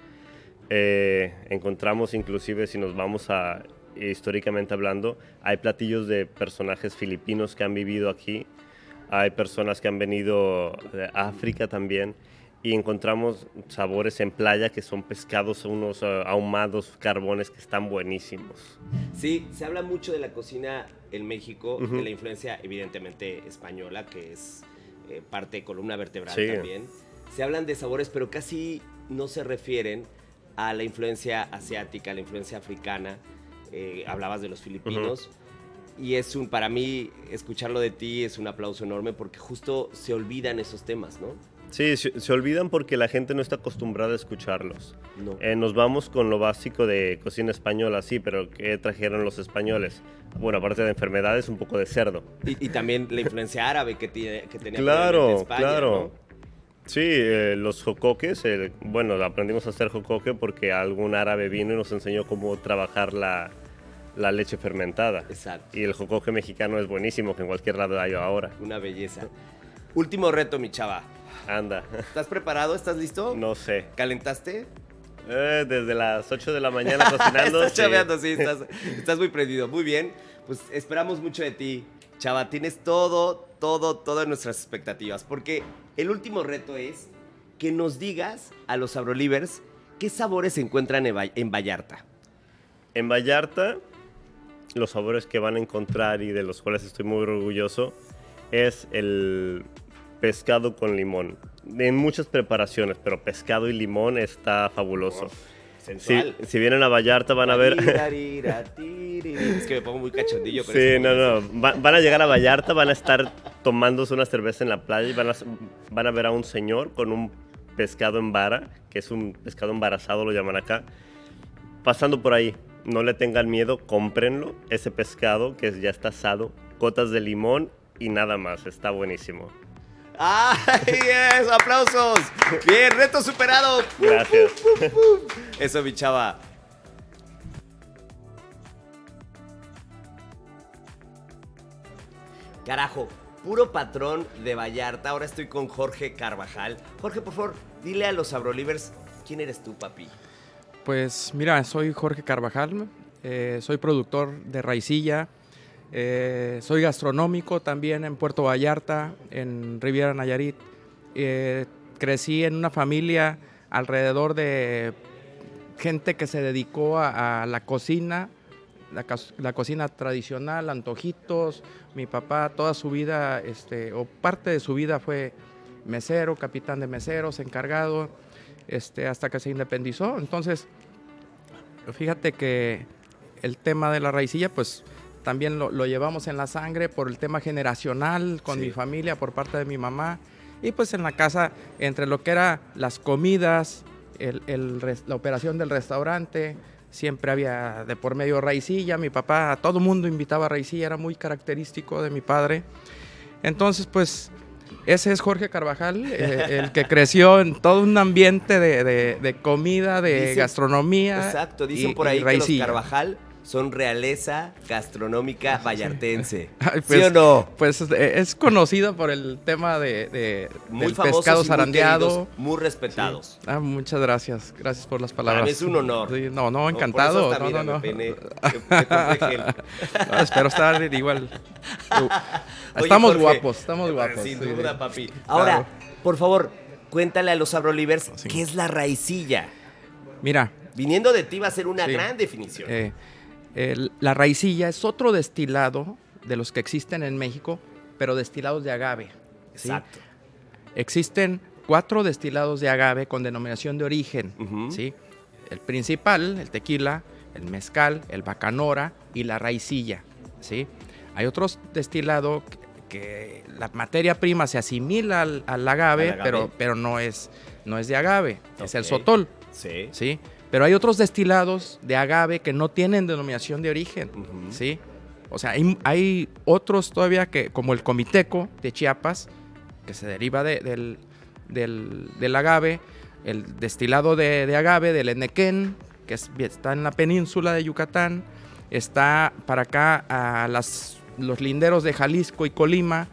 Eh, encontramos inclusive si nos vamos a históricamente hablando, hay platillos de personajes filipinos que han vivido aquí, hay personas que han venido de África también y encontramos sabores en playa que son pescados, unos eh, ahumados, carbones que están buenísimos. Sí, se habla mucho de la cocina en México, de la influencia evidentemente española, que es eh, parte de columna vertebral también. Se hablan de sabores, pero casi no se refieren a la influencia asiática, a la influencia africana. Eh, hablabas de los filipinos. Y es un, para mí, escucharlo de ti es un aplauso enorme porque justo se olvidan esos temas, ¿no? Sí, se, olvidan porque la gente no está acostumbrada a escucharlos. Eh, nos vamos con lo básico de cocina española, sí, pero ¿qué trajeron los españoles? Bueno, aparte de enfermedades, un poco de cerdo. Y, también la influencia árabe que, tiene, que tenía claro, España, Claro, Sí, eh, los jocoques, bueno, aprendimos a hacer jocoque porque algún árabe vino y nos enseñó cómo trabajar la, la leche fermentada. Exacto. Y el jocoque mexicano es buenísimo, que en cualquier lado hay ahora. Una belleza. Último reto, mi chava. Anda. ¿Estás preparado? ¿Estás listo? No sé. ¿Calentaste? Eh, desde las 8 de la mañana cocinando. estás chaveando, sí, estás, estás muy prendido. Muy bien. Pues esperamos mucho de ti. Chava, tienes todo, todo, todas nuestras expectativas. Porque el último reto es que nos digas a los Abrolivers qué sabores se encuentran en Vallarta. En Vallarta, los sabores que van a encontrar y de los cuales estoy muy orgulloso es el pescado con limón. En muchas preparaciones, pero pescado y limón está fabuloso. Si, vienen a Vallarta van a ver... es que me pongo muy cachondillo. sí, no, no. van a llegar a Vallarta, van a estar tomándose una cerveza en la playa y van a, van a ver a un señor con un pescado en vara, que es un pescado embarazado, lo llaman acá, pasando por ahí. No le tengan miedo, cómprenlo, ese pescado que ya está asado, gotas de limón y nada más, está buenísimo. ¡Ay, eso! ¡Aplausos! Bien, reto superado. Gracias. Eso, mi chava. Carajo, puro patrón de Vallarta. Ahora estoy con Jorge Carvajal. Jorge, por favor, dile a los Abrolivers quién eres tú, papi. Pues mira, soy Jorge Carvajal, eh, soy productor de Raicilla, eh, soy gastronómico también en Puerto Vallarta, en Riviera Nayarit. Eh, crecí en una familia alrededor de gente que se dedicó a, la cocina, la, cocina tradicional, antojitos. Mi papá toda su vida, este, o parte de su vida fue mesero, capitán de meseros, encargado, este, hasta que se independizó. Entonces, fíjate que el tema de la raicilla, pues también lo, llevamos en la sangre por el tema generacional con mi familia por parte de mi mamá. Y pues en la casa, entre lo que eran las comidas, la operación del restaurante, siempre había de por medio raicilla. Mi papá, a todo mundo invitaba a raicilla, era muy característico de mi padre. Entonces, pues, ese es Jorge Carvajal, eh, el que creció en todo un ambiente de, de- de comida, de Dicen- gastronomía. Exacto, dicen y- por ahí que los. Carvajal son realeza gastronómica vallartense. Ay, ¿Sí pues, o no? Pues eh, es conocido por el tema de, de- Muy del pescado muy zarandeado. muy respetados. Ah, muchas gracias, gracias por las palabras. Para mí es un honor. Sí, no, no, encantado. no, no, no. espero estar igual. Oye, estamos Jorge, guapos, estamos guapos. Sin sí, duda, papi. Ahora, Claro. por favor, cuéntale a los Abrolivers qué es la raicilla. Mira, Viniendo de ti va a ser una gran definición. eh, el- la raicilla es otro destilado de los que existen en México, pero destilados de agave. ¿sí? Exacto. Existen cuatro destilados de agave con denominación de origen. ¿sí? El principal, el tequila, el mezcal, el bacanora y la raicilla. ¿sí? Hay otros destilados que, que la materia prima se asimila al, al agave, Al agave. Pero, pero no, es, no es de agave, es el sotol. Sí. ¿sí? Pero hay otros destilados de agave que no tienen denominación de origen. ¿sí? O sea, hay, hay otros todavía que, como el comiteco de Chiapas, que se deriva de- del, del- del agave, el destilado de, de agave del Enequén, que es- está en la península de Yucatán, está para acá a las, los linderos de Jalisco y Colima,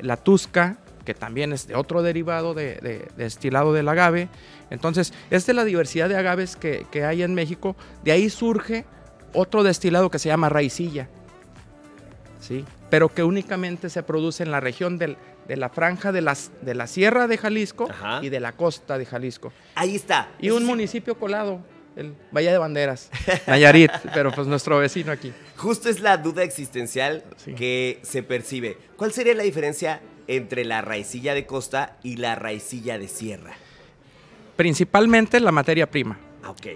la Tusca, que también es de otro derivado de, de- de destilado del agave. Entonces, es de la diversidad de agaves que, que hay en México. De ahí surge otro destilado que se llama raicilla. ¿sí? Pero que únicamente se produce en la región del- de la franja de, las, de la Sierra de Jalisco Ajá. y de la costa de Jalisco. Ahí está. Y un sí, municipio colado, el Valle de Banderas, Nayarit, pero pues nuestro vecino aquí. Justo es la duda existencial Sí. que se percibe. ¿Cuál sería la diferencia entre la raicilla de costa y la raicilla de sierra? Principalmente la materia prima. Ah, ok.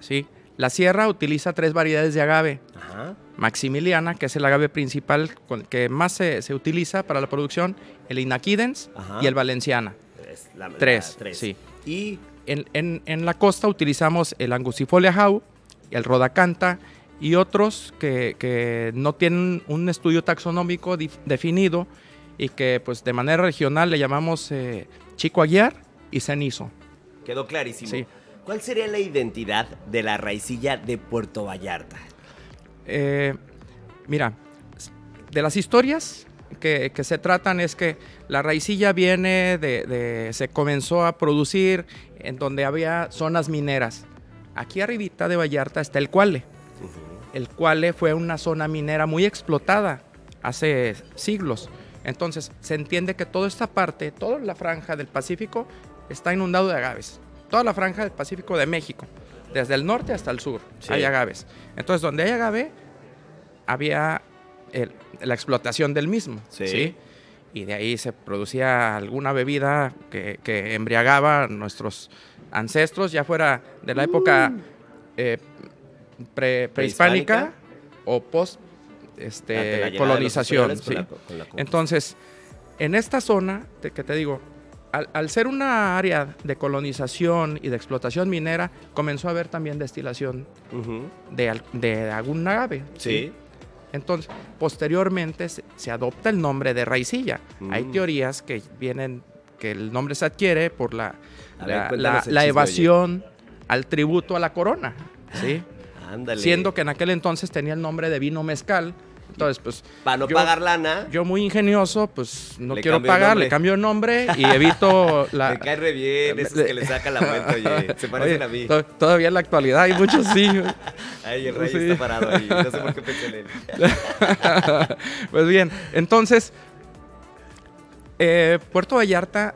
¿sí? La sierra utiliza tres variedades de agave. Ajá. Maximiliana, que es el agave principal con- que más se, se utiliza para la producción, el Inaquidens Ajá. y el Valenciana. Es la- la Tres, sí. Y En, en- en la costa utilizamos el Angustifolia jau, el Rodacanta y otros que, que no tienen un estudio taxonómico dif- definido y que pues de manera regional le llamamos eh, Chico Aguiar y Cenizo. quedó clarísimo. Sí. ¿Cuál sería la identidad de la raicilla de Puerto Vallarta? Eh, mira, de las historias que, que se tratan es que la raicilla viene de, de- se comenzó a producir en donde había zonas mineras. Aquí arribita de Vallarta está el Cuale. El Cuale fue una zona minera muy explotada hace siglos. Entonces se entiende que toda esta parte, toda la franja del Pacífico está inundado de agaves. Toda la franja del Pacífico de México, desde el norte hasta el sur, Sí. hay agaves. Entonces donde hay agave, había el- la explotación del mismo. Sí. Sí. Y de ahí se producía alguna bebida que, que embriagaba a nuestros ancestros, ya fuera de la época eh, pre- Prehispánica. prehispánica o post La este, colonización. con la co- con la conquista. Entonces, en esta zona, te- que te digo, al, al ser una área de colonización y de explotación minera, comenzó a haber también destilación de, de algún agave. Sí. Entonces, posteriormente se, se adopta el nombre de raicilla. Hay Mm. teorías que vienen, que el nombre se adquiere por la, ver, la, evasión al tributo a la corona. ¿sí? Ándale. Siendo que en aquel entonces tenía el nombre de vino mezcal. Entonces, pues Para no yo- pagar lana, yo muy ingenioso, pues no Le quiero pagar, le cambio el nombre y evito la... me cae re bien, esos que le saca la vuelta, oye. Se parecen Oye, a mí. to- Todavía en la actualidad hay muchos sí. Ay, el rey Sí. está parado ahí. No sé por qué pensé en él. pues bien, entonces, eh, Puerto Vallarta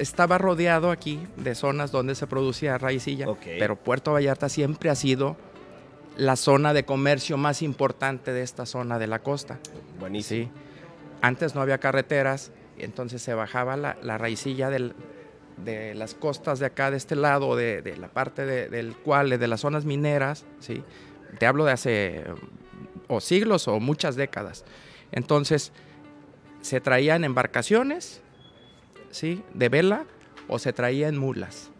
estaba rodeado aquí de zonas donde se producía raicilla, pero Puerto Vallarta siempre ha sido la zona de comercio más importante de esta zona de la costa. Buenísimo. Sí. Antes no había carreteras, entonces se bajaba la, la raicilla del- de las costas de acá, de este lado, de, de la parte de- del cual, de las zonas mineras, ¿sí? Te hablo de hace o siglos o muchas décadas. Entonces, se traían embarcaciones, ¿sí? De vela o se traían mulas,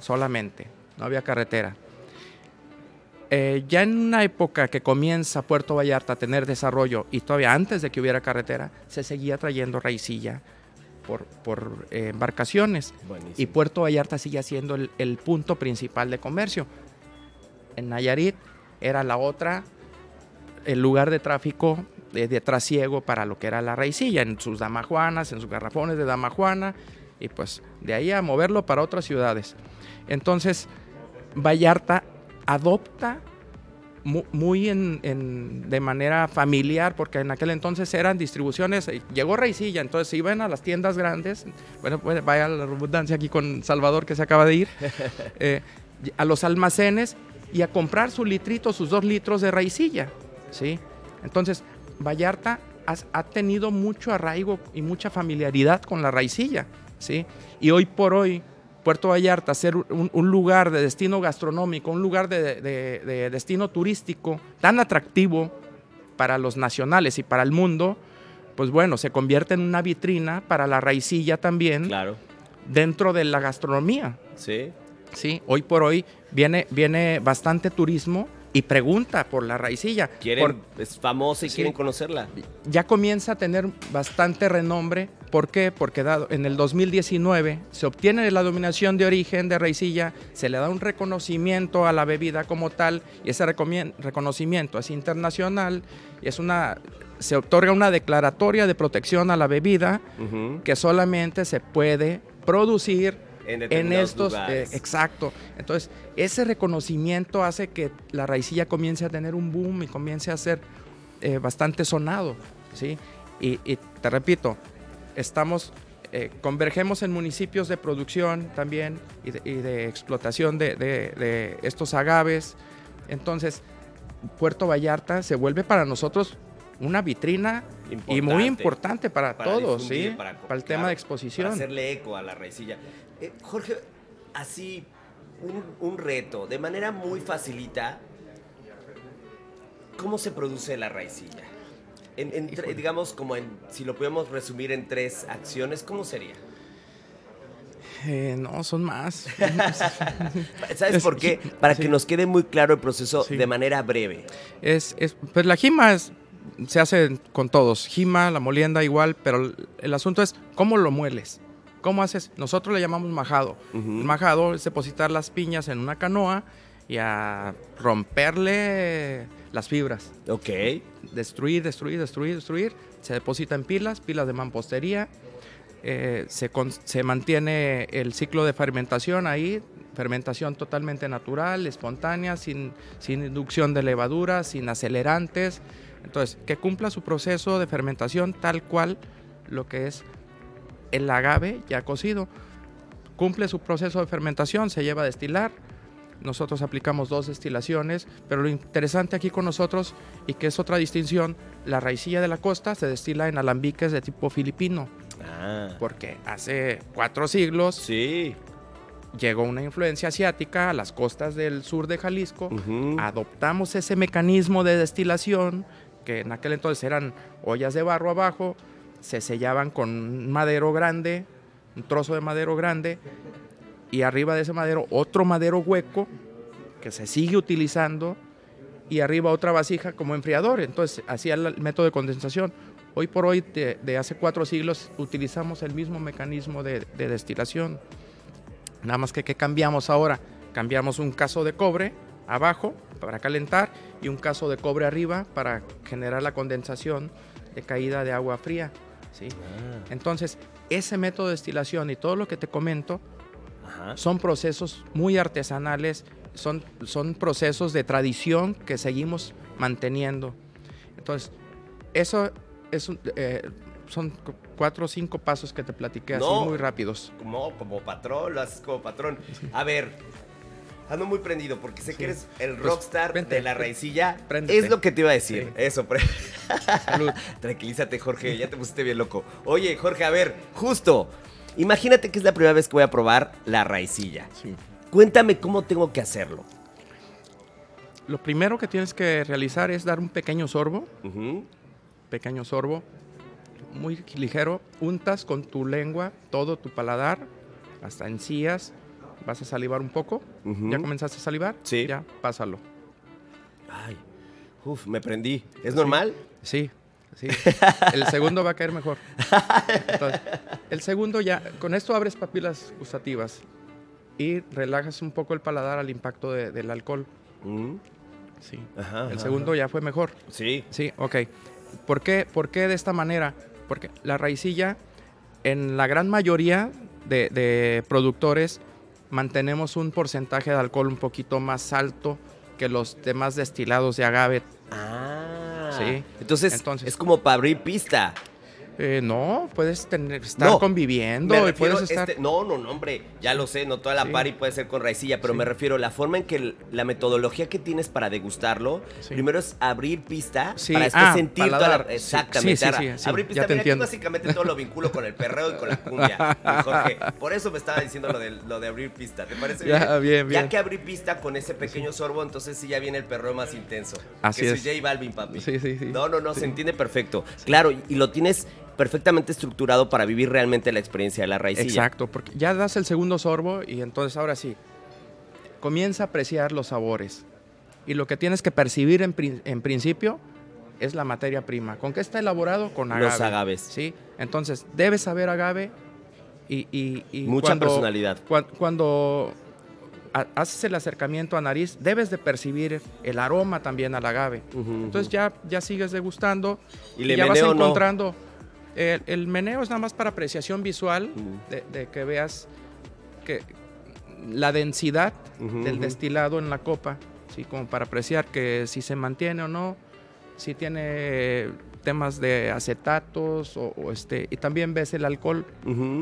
solamente. No había carretera. eh, ya en una época que comienza Puerto Vallarta a tener desarrollo y todavía antes de que hubiera carretera, se seguía trayendo raicilla por, por eh, embarcaciones. Buenísimo. Y Puerto Vallarta sigue siendo el, el punto principal de comercio. En Nayarit era la otra, el lugar de tráfico de, de trasiego para lo que era la raicilla, en sus damajuanas, en sus garrafones de damajuana, y pues de ahí a moverlo para otras ciudades. Entonces, Vallarta adopta mu- muy en, en- de manera familiar, porque en aquel entonces eran distribuciones, llegó Raicilla, entonces iban a las tiendas grandes, bueno, pues vaya la redundancia aquí con Salvador que se acaba de ir, eh, a los almacenes y a comprar su litrito, sus dos litros de raicilla, ¿sí? Entonces, Vallarta has- ha tenido mucho arraigo y mucha familiaridad con la raicilla, ¿sí? Y hoy por hoy, Puerto Vallarta ser un, un lugar de destino gastronómico, un lugar de, de- de destino turístico tan atractivo para los nacionales y para el mundo, pues bueno, se convierte en una vitrina para la raicilla también Claro. dentro de la gastronomía. Sí. Sí, hoy por hoy viene, viene bastante turismo y pregunta por la raicilla. Por- es famosa y Sí. quieren conocerla. ya comienza a tener bastante renombre. ¿Por qué? Porque dado, en el 2019 se obtiene la dominación de origen de raicilla, se le da un reconocimiento a la bebida como tal y ese reconocimiento es internacional y es una se otorga una declaratoria de protección a la bebida que solamente se puede producir En en estos, lugares. eh, exacto. Entonces, ese reconocimiento hace que la raicilla comience a tener un boom y comience a ser eh, bastante sonado, ¿sí? Y, y te repito, estamos, eh, convergemos en municipios de producción también y de, y de explotación de, de- de estos agaves. Entonces, Puerto Vallarta se vuelve para nosotros una vitrina y muy Importante. para, Para todos, ¿sí? para- Para, el tema de exposición. Para hacerle eco a la raicilla. Eh, Jorge, así, un, un reto, de manera muy facilita, ¿cómo se produce la raicilla? En, en tre- digamos, como en, si lo podemos resumir en tres acciones, ¿cómo sería? Eh, no, son más. ¿Sabes Es- por qué? Para sí. que nos quede muy claro el proceso Sí. de manera breve. es, es- pues la jima es- se hace con todos. Jima, la molienda igual, pero el, el asunto es cómo lo mueles. ¿Cómo haces? Nosotros le llamamos majado. El majado es depositar las piñas en una canoa y a romperle las fibras. Ok. Destruir, destruir, destruir, destruir. Se deposita en pilas, pilas de mampostería. eh, se, con- se mantiene el ciclo de fermentación ahí, fermentación totalmente natural, espontánea, sin, sin inducción de levadura, sin acelerantes. Entonces, que cumpla su proceso de fermentación tal cual lo que es el agave ya cocido. Cumple su proceso de fermentación, se lleva a destilar. Nosotros aplicamos dos destilaciones, pero lo interesante aquí con nosotros, y que es otra distinción, la raicilla de la costa se destila en alambiques de tipo filipino, Ah. porque hace cuatro siglos Sí. llegó una influencia asiática a las costas del sur de Jalisco, adoptamos ese mecanismo de destilación, que en aquel entonces eran ollas de barro abajo, se sellaban con un madero grande, un trozo de madero grande, y arriba de ese madero otro madero hueco que se sigue utilizando, y arriba otra vasija como enfriador. Entonces hacía el método de condensación. Hoy por hoy, de, hace cuatro siglos, utilizamos el mismo mecanismo de, de destilación. Nada más que ¿qué cambiamos ahora? Cambiamos un caso de cobre abajo para calentar y un caso de cobre arriba para generar la condensación de caída de agua fría. ¿Sí? Entonces, ese método de destilación y todo lo que te comento Ajá. son procesos muy artesanales, son, son procesos de tradición que seguimos manteniendo. Entonces, eso es un- eh, son cu- cuatro o cinco pasos que te platiqué No. así muy rápidos. Como, como patrón, lo haces como patrón. A ver, ando muy prendido porque sé que eres el Pues, rockstar vente, de la raicilla. préndete. Es lo que te iba a decir. Sí. Eso, pre- Salud. Tranquilízate, Jorge, ya te pusiste bien loco. Oye, Jorge, a ver, justo. Imagínate que es la primera vez que voy a probar la raicilla. Sí. Cuéntame cómo tengo que hacerlo. Lo primero que tienes que realizar es dar un pequeño sorbo, pequeño sorbo, muy ligero. Untas con tu lengua todo tu paladar, hasta encías. Vas a salivar un poco. ¿Ya comenzaste a salivar? Sí. Ya, pásalo. Ay, uf, me prendí. ¿Es normal? Sí, sí. El segundo va a caer mejor. Entonces, el segundo ya, con esto abres papilas gustativas y relajas un poco el paladar al impacto de- del alcohol. Mm, Sí. Ajá, el ajá, segundo ya fue mejor. Sí. Sí, ok. ¿Por qué, ¿Por qué de esta manera? Porque la raicilla, en la gran mayoría de, de productores, mantenemos un porcentaje de alcohol un poquito más alto que los demás destilados de agave. Ah. Sí. Entonces, Entonces- es como para abrir pista. Eh, no, puedes tener, estar No, conviviendo y puedes estar... este, no, no, no, hombre, ya lo sé, no toda la Sí. party puede ser con raicilla, pero Sí. me refiero a la forma en que la metodología que tienes para degustarlo, Sí. primero es abrir pista para después ah, sentir toda paladar. la, Sí, exactamente. sí, sí, ahora, sí, sí, abrir ya pista, te mira, aquí básicamente todo lo vinculo con el perreo y con la cumbia, Jorge. Por eso me estaba diciendo lo de, lo de abrir pista, ¿te parece Ya, bien, Ya que abrí pista con ese pequeño sorbo, entonces sí ya viene el perreo más intenso. Así que es. soy J Balvin, papi. Sí, sí, sí. No, no, no, se entiende perfecto. Claro, y lo tienes perfectamente estructurado para vivir realmente la experiencia de la raicilla. Exacto, porque ya das el segundo sorbo y entonces ahora sí, comienza a apreciar los sabores. Y lo que tienes que percibir en, en principio es la materia prima. ¿Con qué está elaborado? Con agave. Los agaves. Sí, entonces debes saber agave y... y- y Mucha cuando- personalidad. cuan- Cuando, ha- haces el acercamiento a nariz, debes de percibir el aroma también al agave. Entonces ya, ya sigues degustando ¿Y le ya vas meneo o no? El, el meneo es nada más para apreciación visual, de, de que veas que la densidad del destilado en la copa, ¿sí? como para apreciar que si se mantiene o no, si tiene temas de acetatos o, o este, y también ves el alcohol,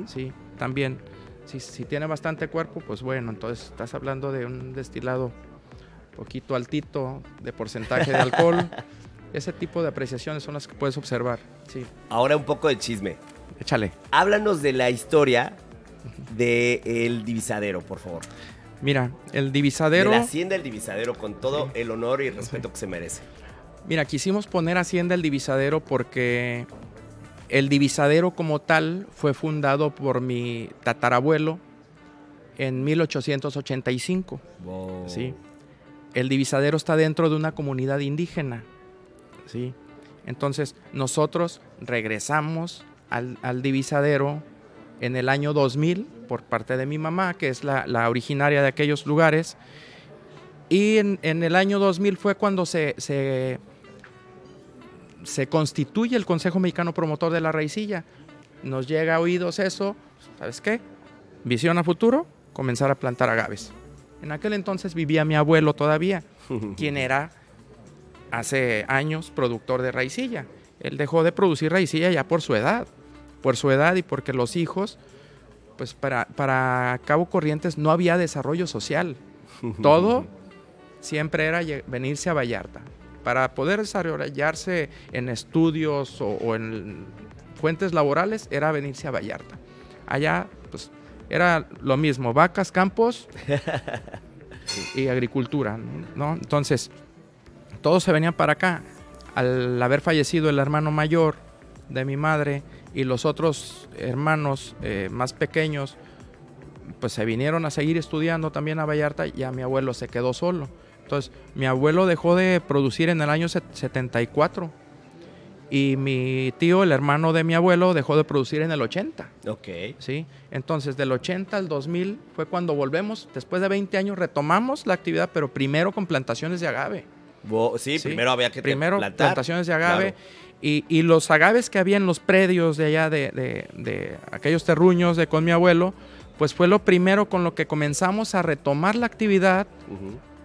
sí, también. Si, si tiene bastante cuerpo, pues bueno, entonces estás hablando de un destilado poquito altito de porcentaje de alcohol. Ese tipo de apreciaciones son las que puedes observar. Sí, Ahora un poco de chisme. échale. Háblanos de la historia del divisadero, por favor. Mira, el divisadero. De la hacienda del divisadero, con todo Sí. el honor y el respeto que se merece. Mira, quisimos poner Hacienda el Divisadero porque el Divisadero como tal fue fundado por mi tatarabuelo en 1885. ¿sí? El Divisadero está dentro de una comunidad indígena. ¿Sí? Entonces, nosotros regresamos al, al Divisadero en el año 2000 por parte de mi mamá, que es la, la originaria de aquellos lugares. Y en, en el año 2000 fue cuando se, se, se constituye el Consejo Mexicano Promotor de la Raicilla. Nos llega a oídos eso, ¿sabes qué? Visión a futuro, comenzar a plantar agaves. En aquel entonces vivía mi abuelo todavía, quien era hace años productor de raicilla. Él dejó de producir raicilla ya por su edad, por su edad y porque los hijos, pues para, para Cabo Corrientes no había desarrollo social. Todo siempre era venirse a Vallarta. Para poder desarrollarse en estudios o, o en fuentes laborales era venirse a Vallarta. Allá, pues, era lo mismo, vacas, campos y, y agricultura, ¿no? Entonces, todos se venían para acá. Al haber fallecido el hermano mayor de mi madre y los otros hermanos eh, más pequeños, pues se vinieron a seguir estudiando también a Vallarta y a mi abuelo se quedó solo. Entonces, mi abuelo dejó de producir en el año set- 74 y mi tío, el hermano de mi abuelo, dejó de producir en el 80. Ok. ¿sí? Entonces, del 80 al 2000 fue cuando volvemos, después de 20 años retomamos la actividad, pero primero con plantaciones de agave. Bo- sí, Sí, primero había que Primero plantar. plantaciones de agave. Claro. Y, y los agaves que había en los predios de allá, de, de- de aquellos terruños de con mi abuelo, pues fue lo primero con lo que comenzamos a retomar la actividad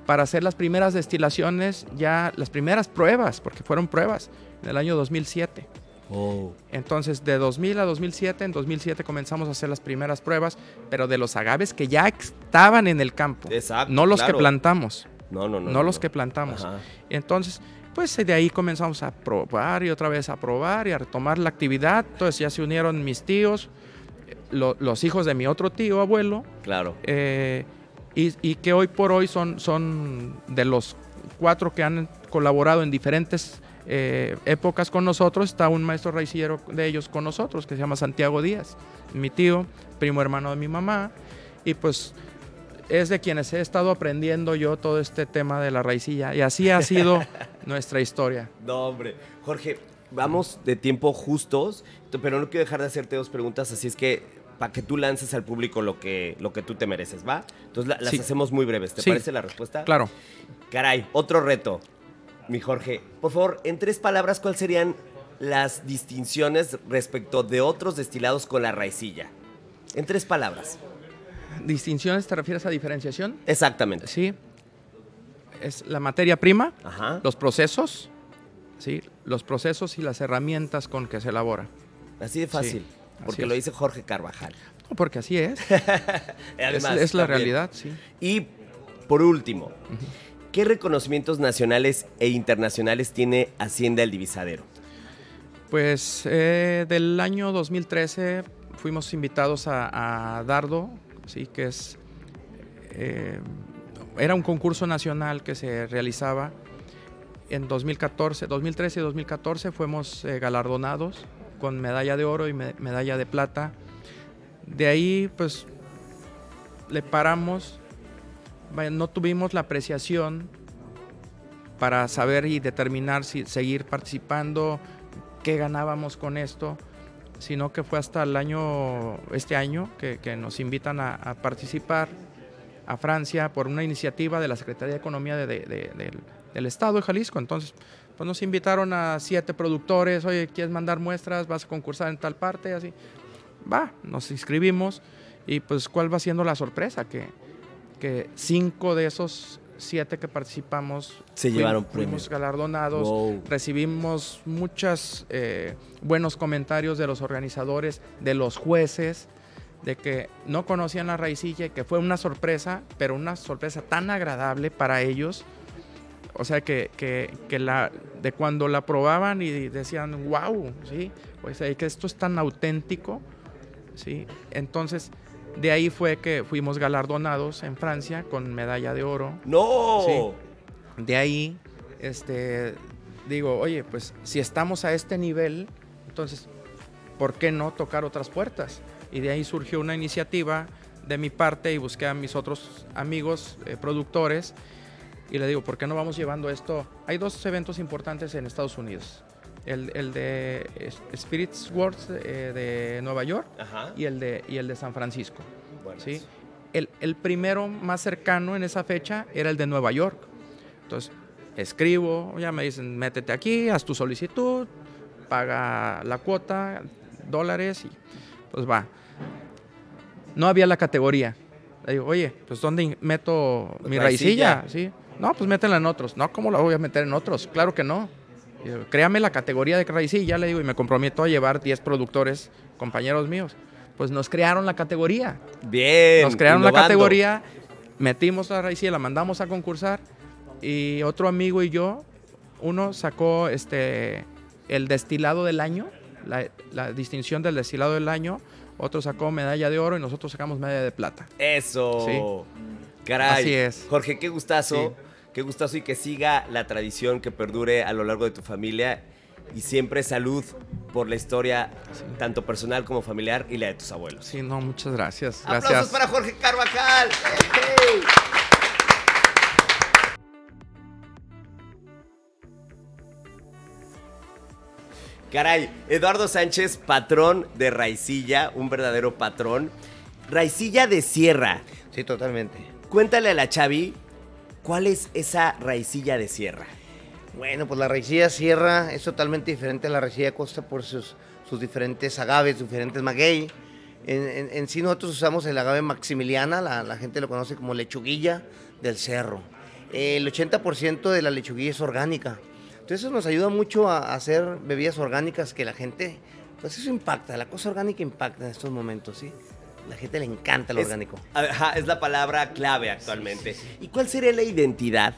para hacer las primeras destilaciones, ya las primeras pruebas, porque fueron pruebas, en el año 2007. Oh. Entonces, de 2000 a 2007, en 2007 comenzamos a hacer las primeras pruebas, pero de los agaves que ya estaban en el campo, Exacto. no los claro. que plantamos, No, no, no. no, los que plantamos. Ajá. Entonces, pues de ahí comenzamos a probar y otra vez a probar y a retomar la actividad. Entonces ya se unieron mis tíos, lo- los hijos de mi otro tío, abuelo, Claro. eh, y, y que hoy por hoy son, son de los cuatro que han colaborado en diferentes eh, épocas con nosotros. Está un maestro raicillero de ellos con nosotros que se llama Santiago Díaz, mi tío, primo hermano de mi mamá. Y pues es de quienes he estado aprendiendo yo todo este tema de la raicilla. Y así ha sido nuestra historia. No, hombre. Jorge, vamos de tiempo justos, pero no quiero dejar de hacerte dos preguntas, así es que para que tú lances al público lo que, lo que tú te mereces, ¿va? Entonces las hacemos muy breves. ¿Te parece la respuesta? Claro. Caray, otro reto. Mi Jorge, por favor, en tres palabras, ¿cuáles serían las distinciones respecto de otros destilados con la raicilla? En tres palabras. ¿Distinciones te refieres a diferenciación? Exactamente. Sí. Es la materia prima, los procesos, ¿sí? los procesos y las herramientas con que se elabora. Así de fácil, porque lo dice Jorge Carvajal. porque así es. es, la realidad, sí. Y por último, ¿qué reconocimientos nacionales e internacionales tiene Hacienda El Divisadero? Pues eh, del año 2013 fuimos invitados a, Dardo, ¿sí? que es, eh, era un concurso nacional que se realizaba en 2014, 2013 y 2014 fuimos eh, galardonados con medalla de oro y medalla de plata. De ahí, pues, le paramos, no tuvimos la apreciación para saber y determinar si seguir participando, qué ganábamos con esto, sino que fue hasta el año, este año, que, nos invitan a, participar a Francia por una iniciativa de la Secretaría de Economía del Estado de Jalisco. Entonces, pues nos invitaron a siete productores, oye, ¿quieres mandar muestras? ¿Vas a concursar en tal parte? Así. Va, nos inscribimos y pues cuál va siendo la sorpresa, que, que cinco de esos siete que participamos se llevaron fuimos galardonados, recibimos muchos eh, buenos comentarios de los organizadores, de los jueces, de que no conocían la raicilla y que fue una sorpresa, pero una sorpresa tan agradable para ellos. O sea, que, que, la, de cuando la probaban y decían, wow, ¿sí? Pues que esto es tan auténtico, ¿sí? Entonces, de ahí fue que fuimos galardonados en Francia con medalla de oro. ¡No! De ahí, este, digo, oye, pues si estamos a este nivel, entonces, ¿por qué no tocar otras puertas? Y de ahí surgió una iniciativa de mi parte y busqué a mis otros amigos eh, productores y le digo, ¿por qué no vamos llevando esto? Hay dos eventos importantes en Estados Unidos el, de Spirits World eh, de Nueva York y el de, y el de San Francisco. ¿sí? El, el, primero más cercano en esa fecha era el de Nueva York. Entonces, escribo, ya me dicen, métete aquí, haz tu solicitud, paga la cuota, dólares, y pues va. No había la categoría. Le digo, oye, pues ¿dónde meto mi raicilla? ¿Sí? No, pues métela en otros. No, ¿cómo la voy a meter en otros? Claro que no. Créame la categoría de raíz, ya le digo, y me comprometo a llevar 10 productores, compañeros míos. Pues nos crearon la categoría. Bien. Nos crearon la categoría, metimos la raíz y la mandamos a concursar. Y otro amigo y yo, uno sacó este el destilado del año, la, distinción del destilado del año, otro sacó medalla de oro y nosotros sacamos medalla de plata. Eso. ¿Sí? Caray. Así es. Jorge, qué gustazo. Qué gustoso y que siga la tradición que perdure a lo largo de tu familia y siempre salud por la historia tanto personal como familiar y la de tus abuelos. Sí, no, muchas gracias. Aplausos para Jorge Carvajal. Caray, Eduardo Sánchez, patrón de Raicilla, un verdadero patrón. Raicilla de Sierra. Sí, totalmente. Cuéntale a la Chavi ¿Cuál es esa raicilla de sierra? Bueno, pues la raicilla sierra es totalmente diferente a la raicilla costa por sus, sus diferentes agaves, diferentes maguey. En, sí nosotros usamos el agave maximiliana, la, gente lo conoce como lechuguilla del cerro. El 80% de la lechuguilla es orgánica. Entonces eso nos ayuda mucho a, hacer bebidas orgánicas que la gente, pues eso impacta, la cosa orgánica impacta en estos momentos, ¿sí? La gente le encanta lo orgánico. Ajá, es la palabra clave actualmente. ¿Y cuál sería la identidad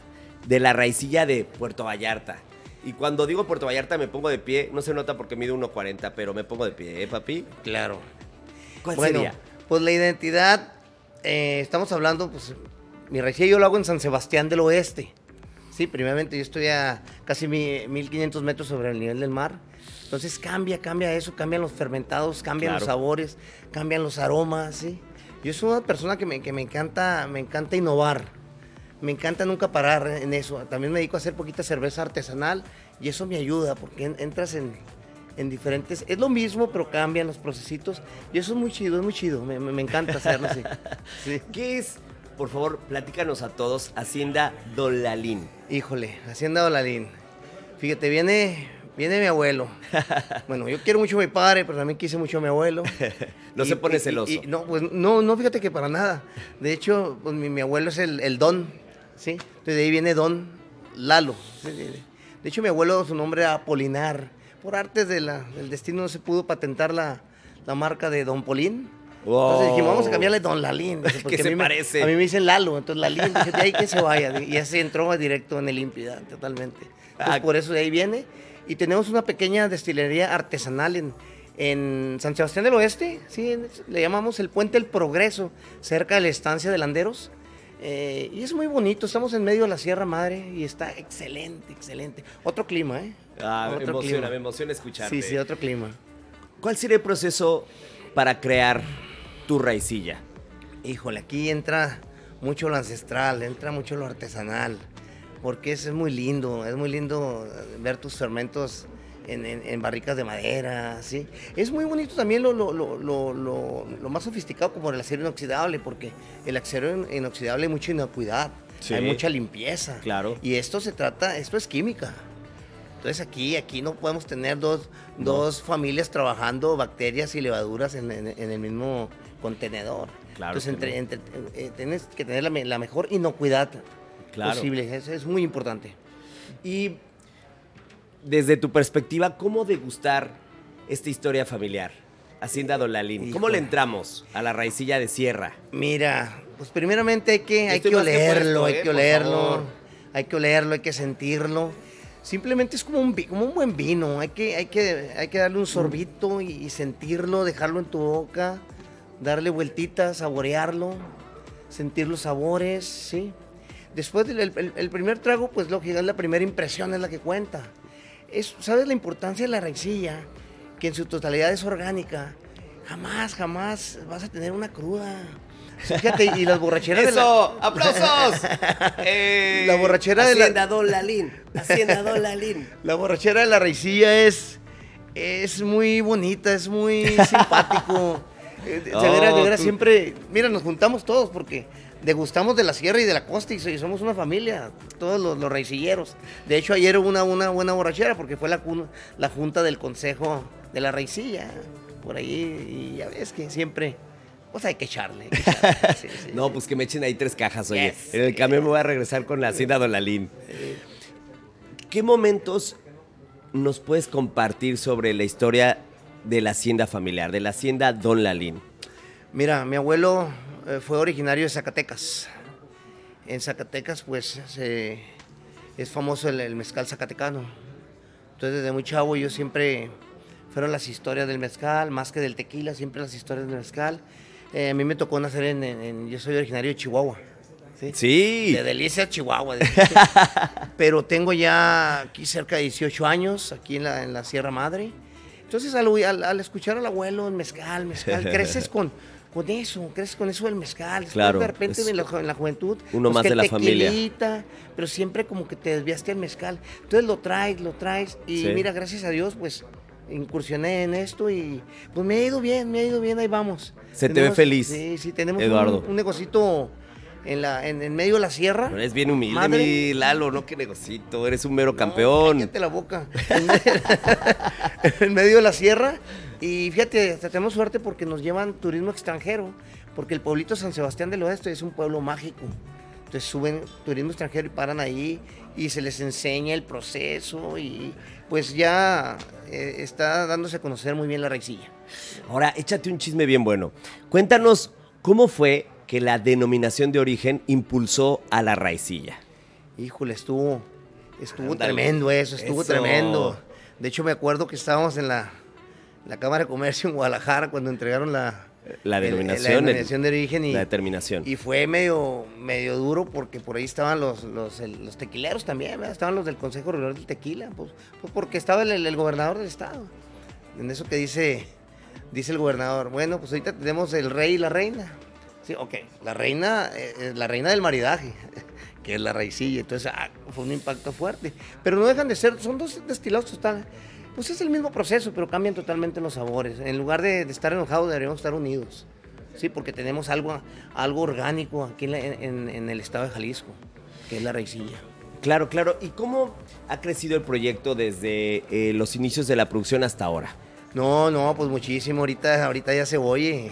de la raicilla de Puerto Vallarta? Y cuando digo Puerto Vallarta me pongo de pie, no se nota porque mido 1.40, pero me pongo de pie, ¿eh, papi? Claro. ¿Cuál bueno, Pues la identidad, eh, estamos hablando, pues mi raicilla yo lo hago en San Sebastián del Oeste. Sí, primeramente yo estoy a casi 1500 metros sobre el nivel del mar. Entonces cambia, cambia eso, cambian los fermentados, cambian los sabores, cambian los aromas, ¿sí? Yo soy una persona que me, que me encanta, me encanta innovar. Me encanta nunca parar en eso. También me dedico a hacer poquita cerveza artesanal y eso me ayuda porque en- entras en, en diferentes... Es lo mismo, pero cambian los procesitos y eso es muy chido, es muy chido. Me, me- me encanta hacerlo así. Sí. ¿Qué es, por favor, platícanos a todos, Hacienda Dolalín? Híjole, Hacienda Dolalín. Fíjate, viene, viene mi abuelo. Bueno, yo quiero mucho a mi padre, pero también quise mucho a mi abuelo. No Y- se pone y- y- celoso. y- no, pues no, no, fíjate que para nada. De hecho, pues, mi, mi abuelo es el, el Don, ¿sí? Entonces de ahí viene Don Lalo. De, hecho, mi abuelo, su nombre era Apolinar. Por artes de la- del destino no se pudo patentar la, la marca de Don Polín. Entonces dijimos, vamos a cambiarle Don Lalín. porque se a mí me- parece. a mí me dicen Lalo, entonces Lalín. Dije, de ahí que se vaya. Y ya se entró directo en el límpida, totalmente. Entonces, Ah. por eso de ahí viene. Y tenemos una pequeña destilería artesanal en, en San Sebastián del Oeste. Sí, le llamamos el Puente del Progreso, cerca de la estancia de Landeros. Eh, y es muy bonito, estamos en medio de la Sierra Madre y está excelente, excelente. Otro clima, ¿eh? Ah, me Otro emociona, clima. me emociona escucharte. Sí, sí, otro clima. ¿Cuál sería el proceso para crear tu raicilla? Híjole, aquí entra mucho lo ancestral, entra mucho lo artesanal, porque es, muy lindo, es muy lindo ver tus fermentos en, en- en barricas de madera, ¿sí? Es muy bonito también lo, lo- lo- lo- más sofisticado como el acero inoxidable, porque el acero in- inoxidable hay mucha inocuidad, Sí. hay mucha limpieza. Claro. Y esto se trata, esto es química. Entonces aquí, aquí no podemos tener dos, dos familias trabajando bacterias y levaduras en, en- en el mismo contenedor. Claro Entonces entre, entre- eh, tienes que tener la mejor inocuidad Claro. posible. Es, es muy importante. Y desde tu perspectiva, ¿cómo degustar esta historia familiar? Hacienda Dolalín. ¿Cómo le entramos a la raicilla de sierra? Mira, pues primeramente hay que, hay que olerlo, hay ¿eh? que Por olerlo, hay que olerlo, hay que sentirlo. Simplemente es como un, como un buen vino, hay que, hay, que, hay que darle un sorbito y, y sentirlo, dejarlo en tu boca, darle vueltitas, saborearlo, sentir los sabores, ¿sí? Después del el, el- primer trago, pues lógico, es la primera impresión, es la que cuenta. Es, ¿Sabes la importancia de la raicilla? Que en su totalidad es orgánica. Jamás, jamás vas a tener una cruda. Fíjate, y las borracheras de la... ¡Eso! ¡Aplausos! Eh, La borrachera de la- Hacienda Dolalín. Hacienda Dolalín. La borrachera de la raicilla es, es muy bonita, es muy simpático. Eh, De veras, de veras, tú- siempre, mira, nos juntamos todos porque degustamos de la sierra y de la costa y, so- y somos una familia, todos los, los raicilleros. De hecho, ayer hubo una, una buena borrachera porque fue la, la junta del consejo de la raicilla, por ahí, y ya ves que siempre, pues hay que echarle. hay que echarle, sí, sí, No, sí. pues que me echen ahí tres cajas, oye. Yes. En el camión me voy a regresar con la Hacienda Dolalín. ¿Qué momentos nos puedes compartir sobre la historia de la hacienda familiar, de la hacienda Don Lalín? Mira, mi abuelo fue originario de Zacatecas. En Zacatecas, pues, se- es famoso el, el mezcal zacatecano. Entonces, desde muy chavo yo siempre fueron las historias del mezcal, más que del tequila, siempre las historias del mezcal. Eh, a mí me tocó nacer en, en- en- yo soy originario de Chihuahua. ¿sí? Sí. De Delicia, Chihuahua. de- Pero tengo ya aquí cerca de 18 años, aquí en la, en la Sierra Madre. Entonces, al, al- al escuchar al abuelo, el mezcal, mezcal, creces con, con eso, creces con eso del mezcal. Claro, De repente, en la, ju- en la juventud. uno pues, más que de la familia. Pero siempre como que te desviaste al mezcal. Entonces, lo traes, lo traes. Y Sí. mira, gracias a Dios, pues incursioné en esto y pues me ha ido bien, me ha ido bien, ahí vamos. Se te ve feliz, Sí, sí, tenemos un- Eduardo. un, negocito en, la, en, en medio de la sierra. No eres bien humilde, Madre. mi Lalo, no que negocito, eres un mero No, campeón. cállate la boca. En medio- de la sierra. Y fíjate, tenemos suerte porque nos llevan turismo extranjero. Porque el pueblito San Sebastián del Oeste es un pueblo mágico. Entonces suben turismo extranjero y paran ahí y se les enseña el proceso y pues ya eh, está dándose a conocer muy bien la raicilla. Ahora, échate un chisme bien bueno. Cuéntanos cómo fue que la denominación de origen impulsó a la raicilla. Híjole, estuvo, estuvo tremendo eso, estuvo Eso. tremendo. De hecho, me acuerdo que estábamos en la, la Cámara de Comercio en Guadalajara cuando entregaron la, La el- denominación, la el- denominación de origen y, la determinación. y fue medio, medio duro porque por ahí estaban los, los, el- los tequileros también, ¿verdad? estaban los del Consejo Regular del Tequila, pues, pues porque estaba el, el gobernador del estado. En eso que dice, dice el gobernador, bueno, pues ahorita tenemos el rey y la reina. Sí, ok. La reina, eh, la reina del maridaje, que es la raicilla. Entonces, ah, fue un impacto fuerte. Pero no dejan de ser, son dos destilados total. Pues es el mismo proceso, pero cambian totalmente los sabores. En lugar de, estar enojados, deberíamos estar unidos. Sí, porque tenemos algo, algo orgánico aquí en, el estado de Jalisco, que es la raicilla. Claro, claro. ¿Y cómo ha crecido el proyecto desde eh, los inicios de la producción hasta ahora? No, no, pues muchísimo. Ahorita, ahorita ya se oye.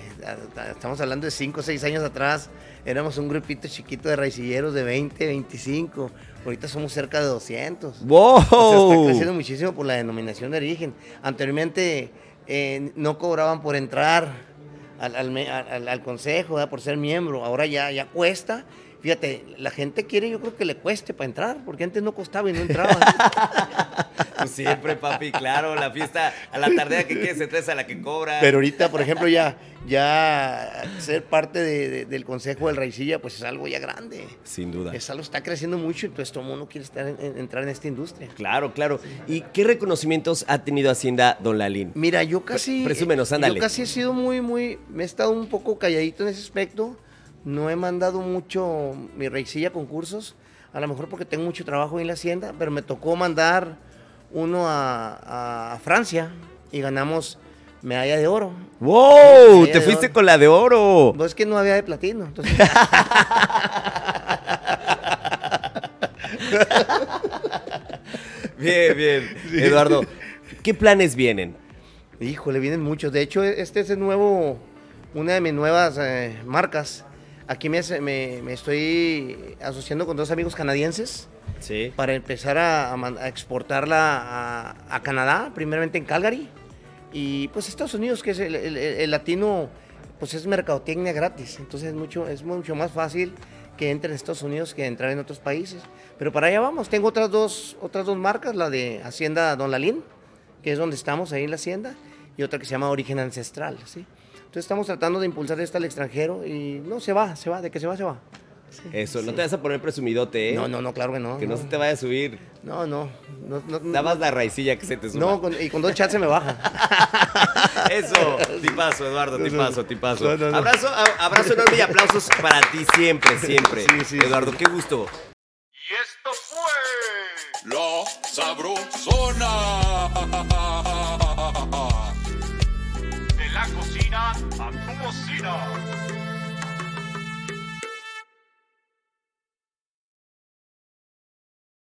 Estamos hablando de 5 o 6 años atrás. Éramos un grupito chiquito de raicilleros de 20, 25. Ahorita somos cerca de 200. ¡Wow! está creciendo muchísimo por la denominación de origen. Anteriormente eh, no cobraban por entrar al, al, consejo, por ser miembro. Ahora ya, ya cuesta Fíjate, la gente quiere, yo creo que le cueste para entrar, porque antes no costaba y no entraba. pues siempre, papi, claro, la fiesta a la tardea que quieres entrar a la que cobra. Pero ahorita, por ejemplo, ya, ya ser parte del Consejo del Raicilla, pues es algo ya grande. Sin duda. Es algo está creciendo mucho, entonces todo el mundo quiere estar entrar en esta industria. Claro, claro. ¿Y qué reconocimientos ha tenido Hacienda Don Lalín? Mira, yo casi... Presúmenos, ándale. Yo casi he sido muy, muy... Me he estado un poco calladito en ese aspecto no he mandado mucho mi reicilla concursos, a lo mejor porque tengo mucho trabajo en la hacienda, pero me tocó mandar uno a, Francia y ganamos medalla de oro. ¡Wow! Te fuiste con la de oro. No es que no había de platino. bien, bien. Eduardo, ¿qué planes vienen? Híjole, vienen muchos. De hecho, este es el nuevo, una de mis nuevas eh, marcas Aquí me, estoy asociando con dos amigos canadienses para empezar a, exportarla a, Canadá, primeramente en Calgary, y pues Estados Unidos, que es el, latino, pues es mercadotecnia gratis, entonces es mucho, es mucho más fácil que entre en Estados Unidos que entrar en otros países. Pero para allá vamos, tengo otras dos, otras dos marcas, la de Hacienda Don Lalín, que es donde estamos ahí en la hacienda, y otra que se llama Origen Ancestral, ¿sí? Entonces estamos tratando de impulsar esto al extranjero y no, se va, se va, de que se va, se va. Eso, no te vas a poner presumidote, ¿eh? No, no, no, claro que no. Que no, se te vaya a subir. No, no. no, no Dabas la raicilla que se te sube. No, y con dos chats se me baja. Eso, tipazo, Eduardo, tipazo, tipazo. Abrazo, abrazo enorme y aplausos para ti siempre, siempre. Sí, sí, Eduardo, qué gusto. Y esto fue La Sabrosona. La cocina a tu cocina.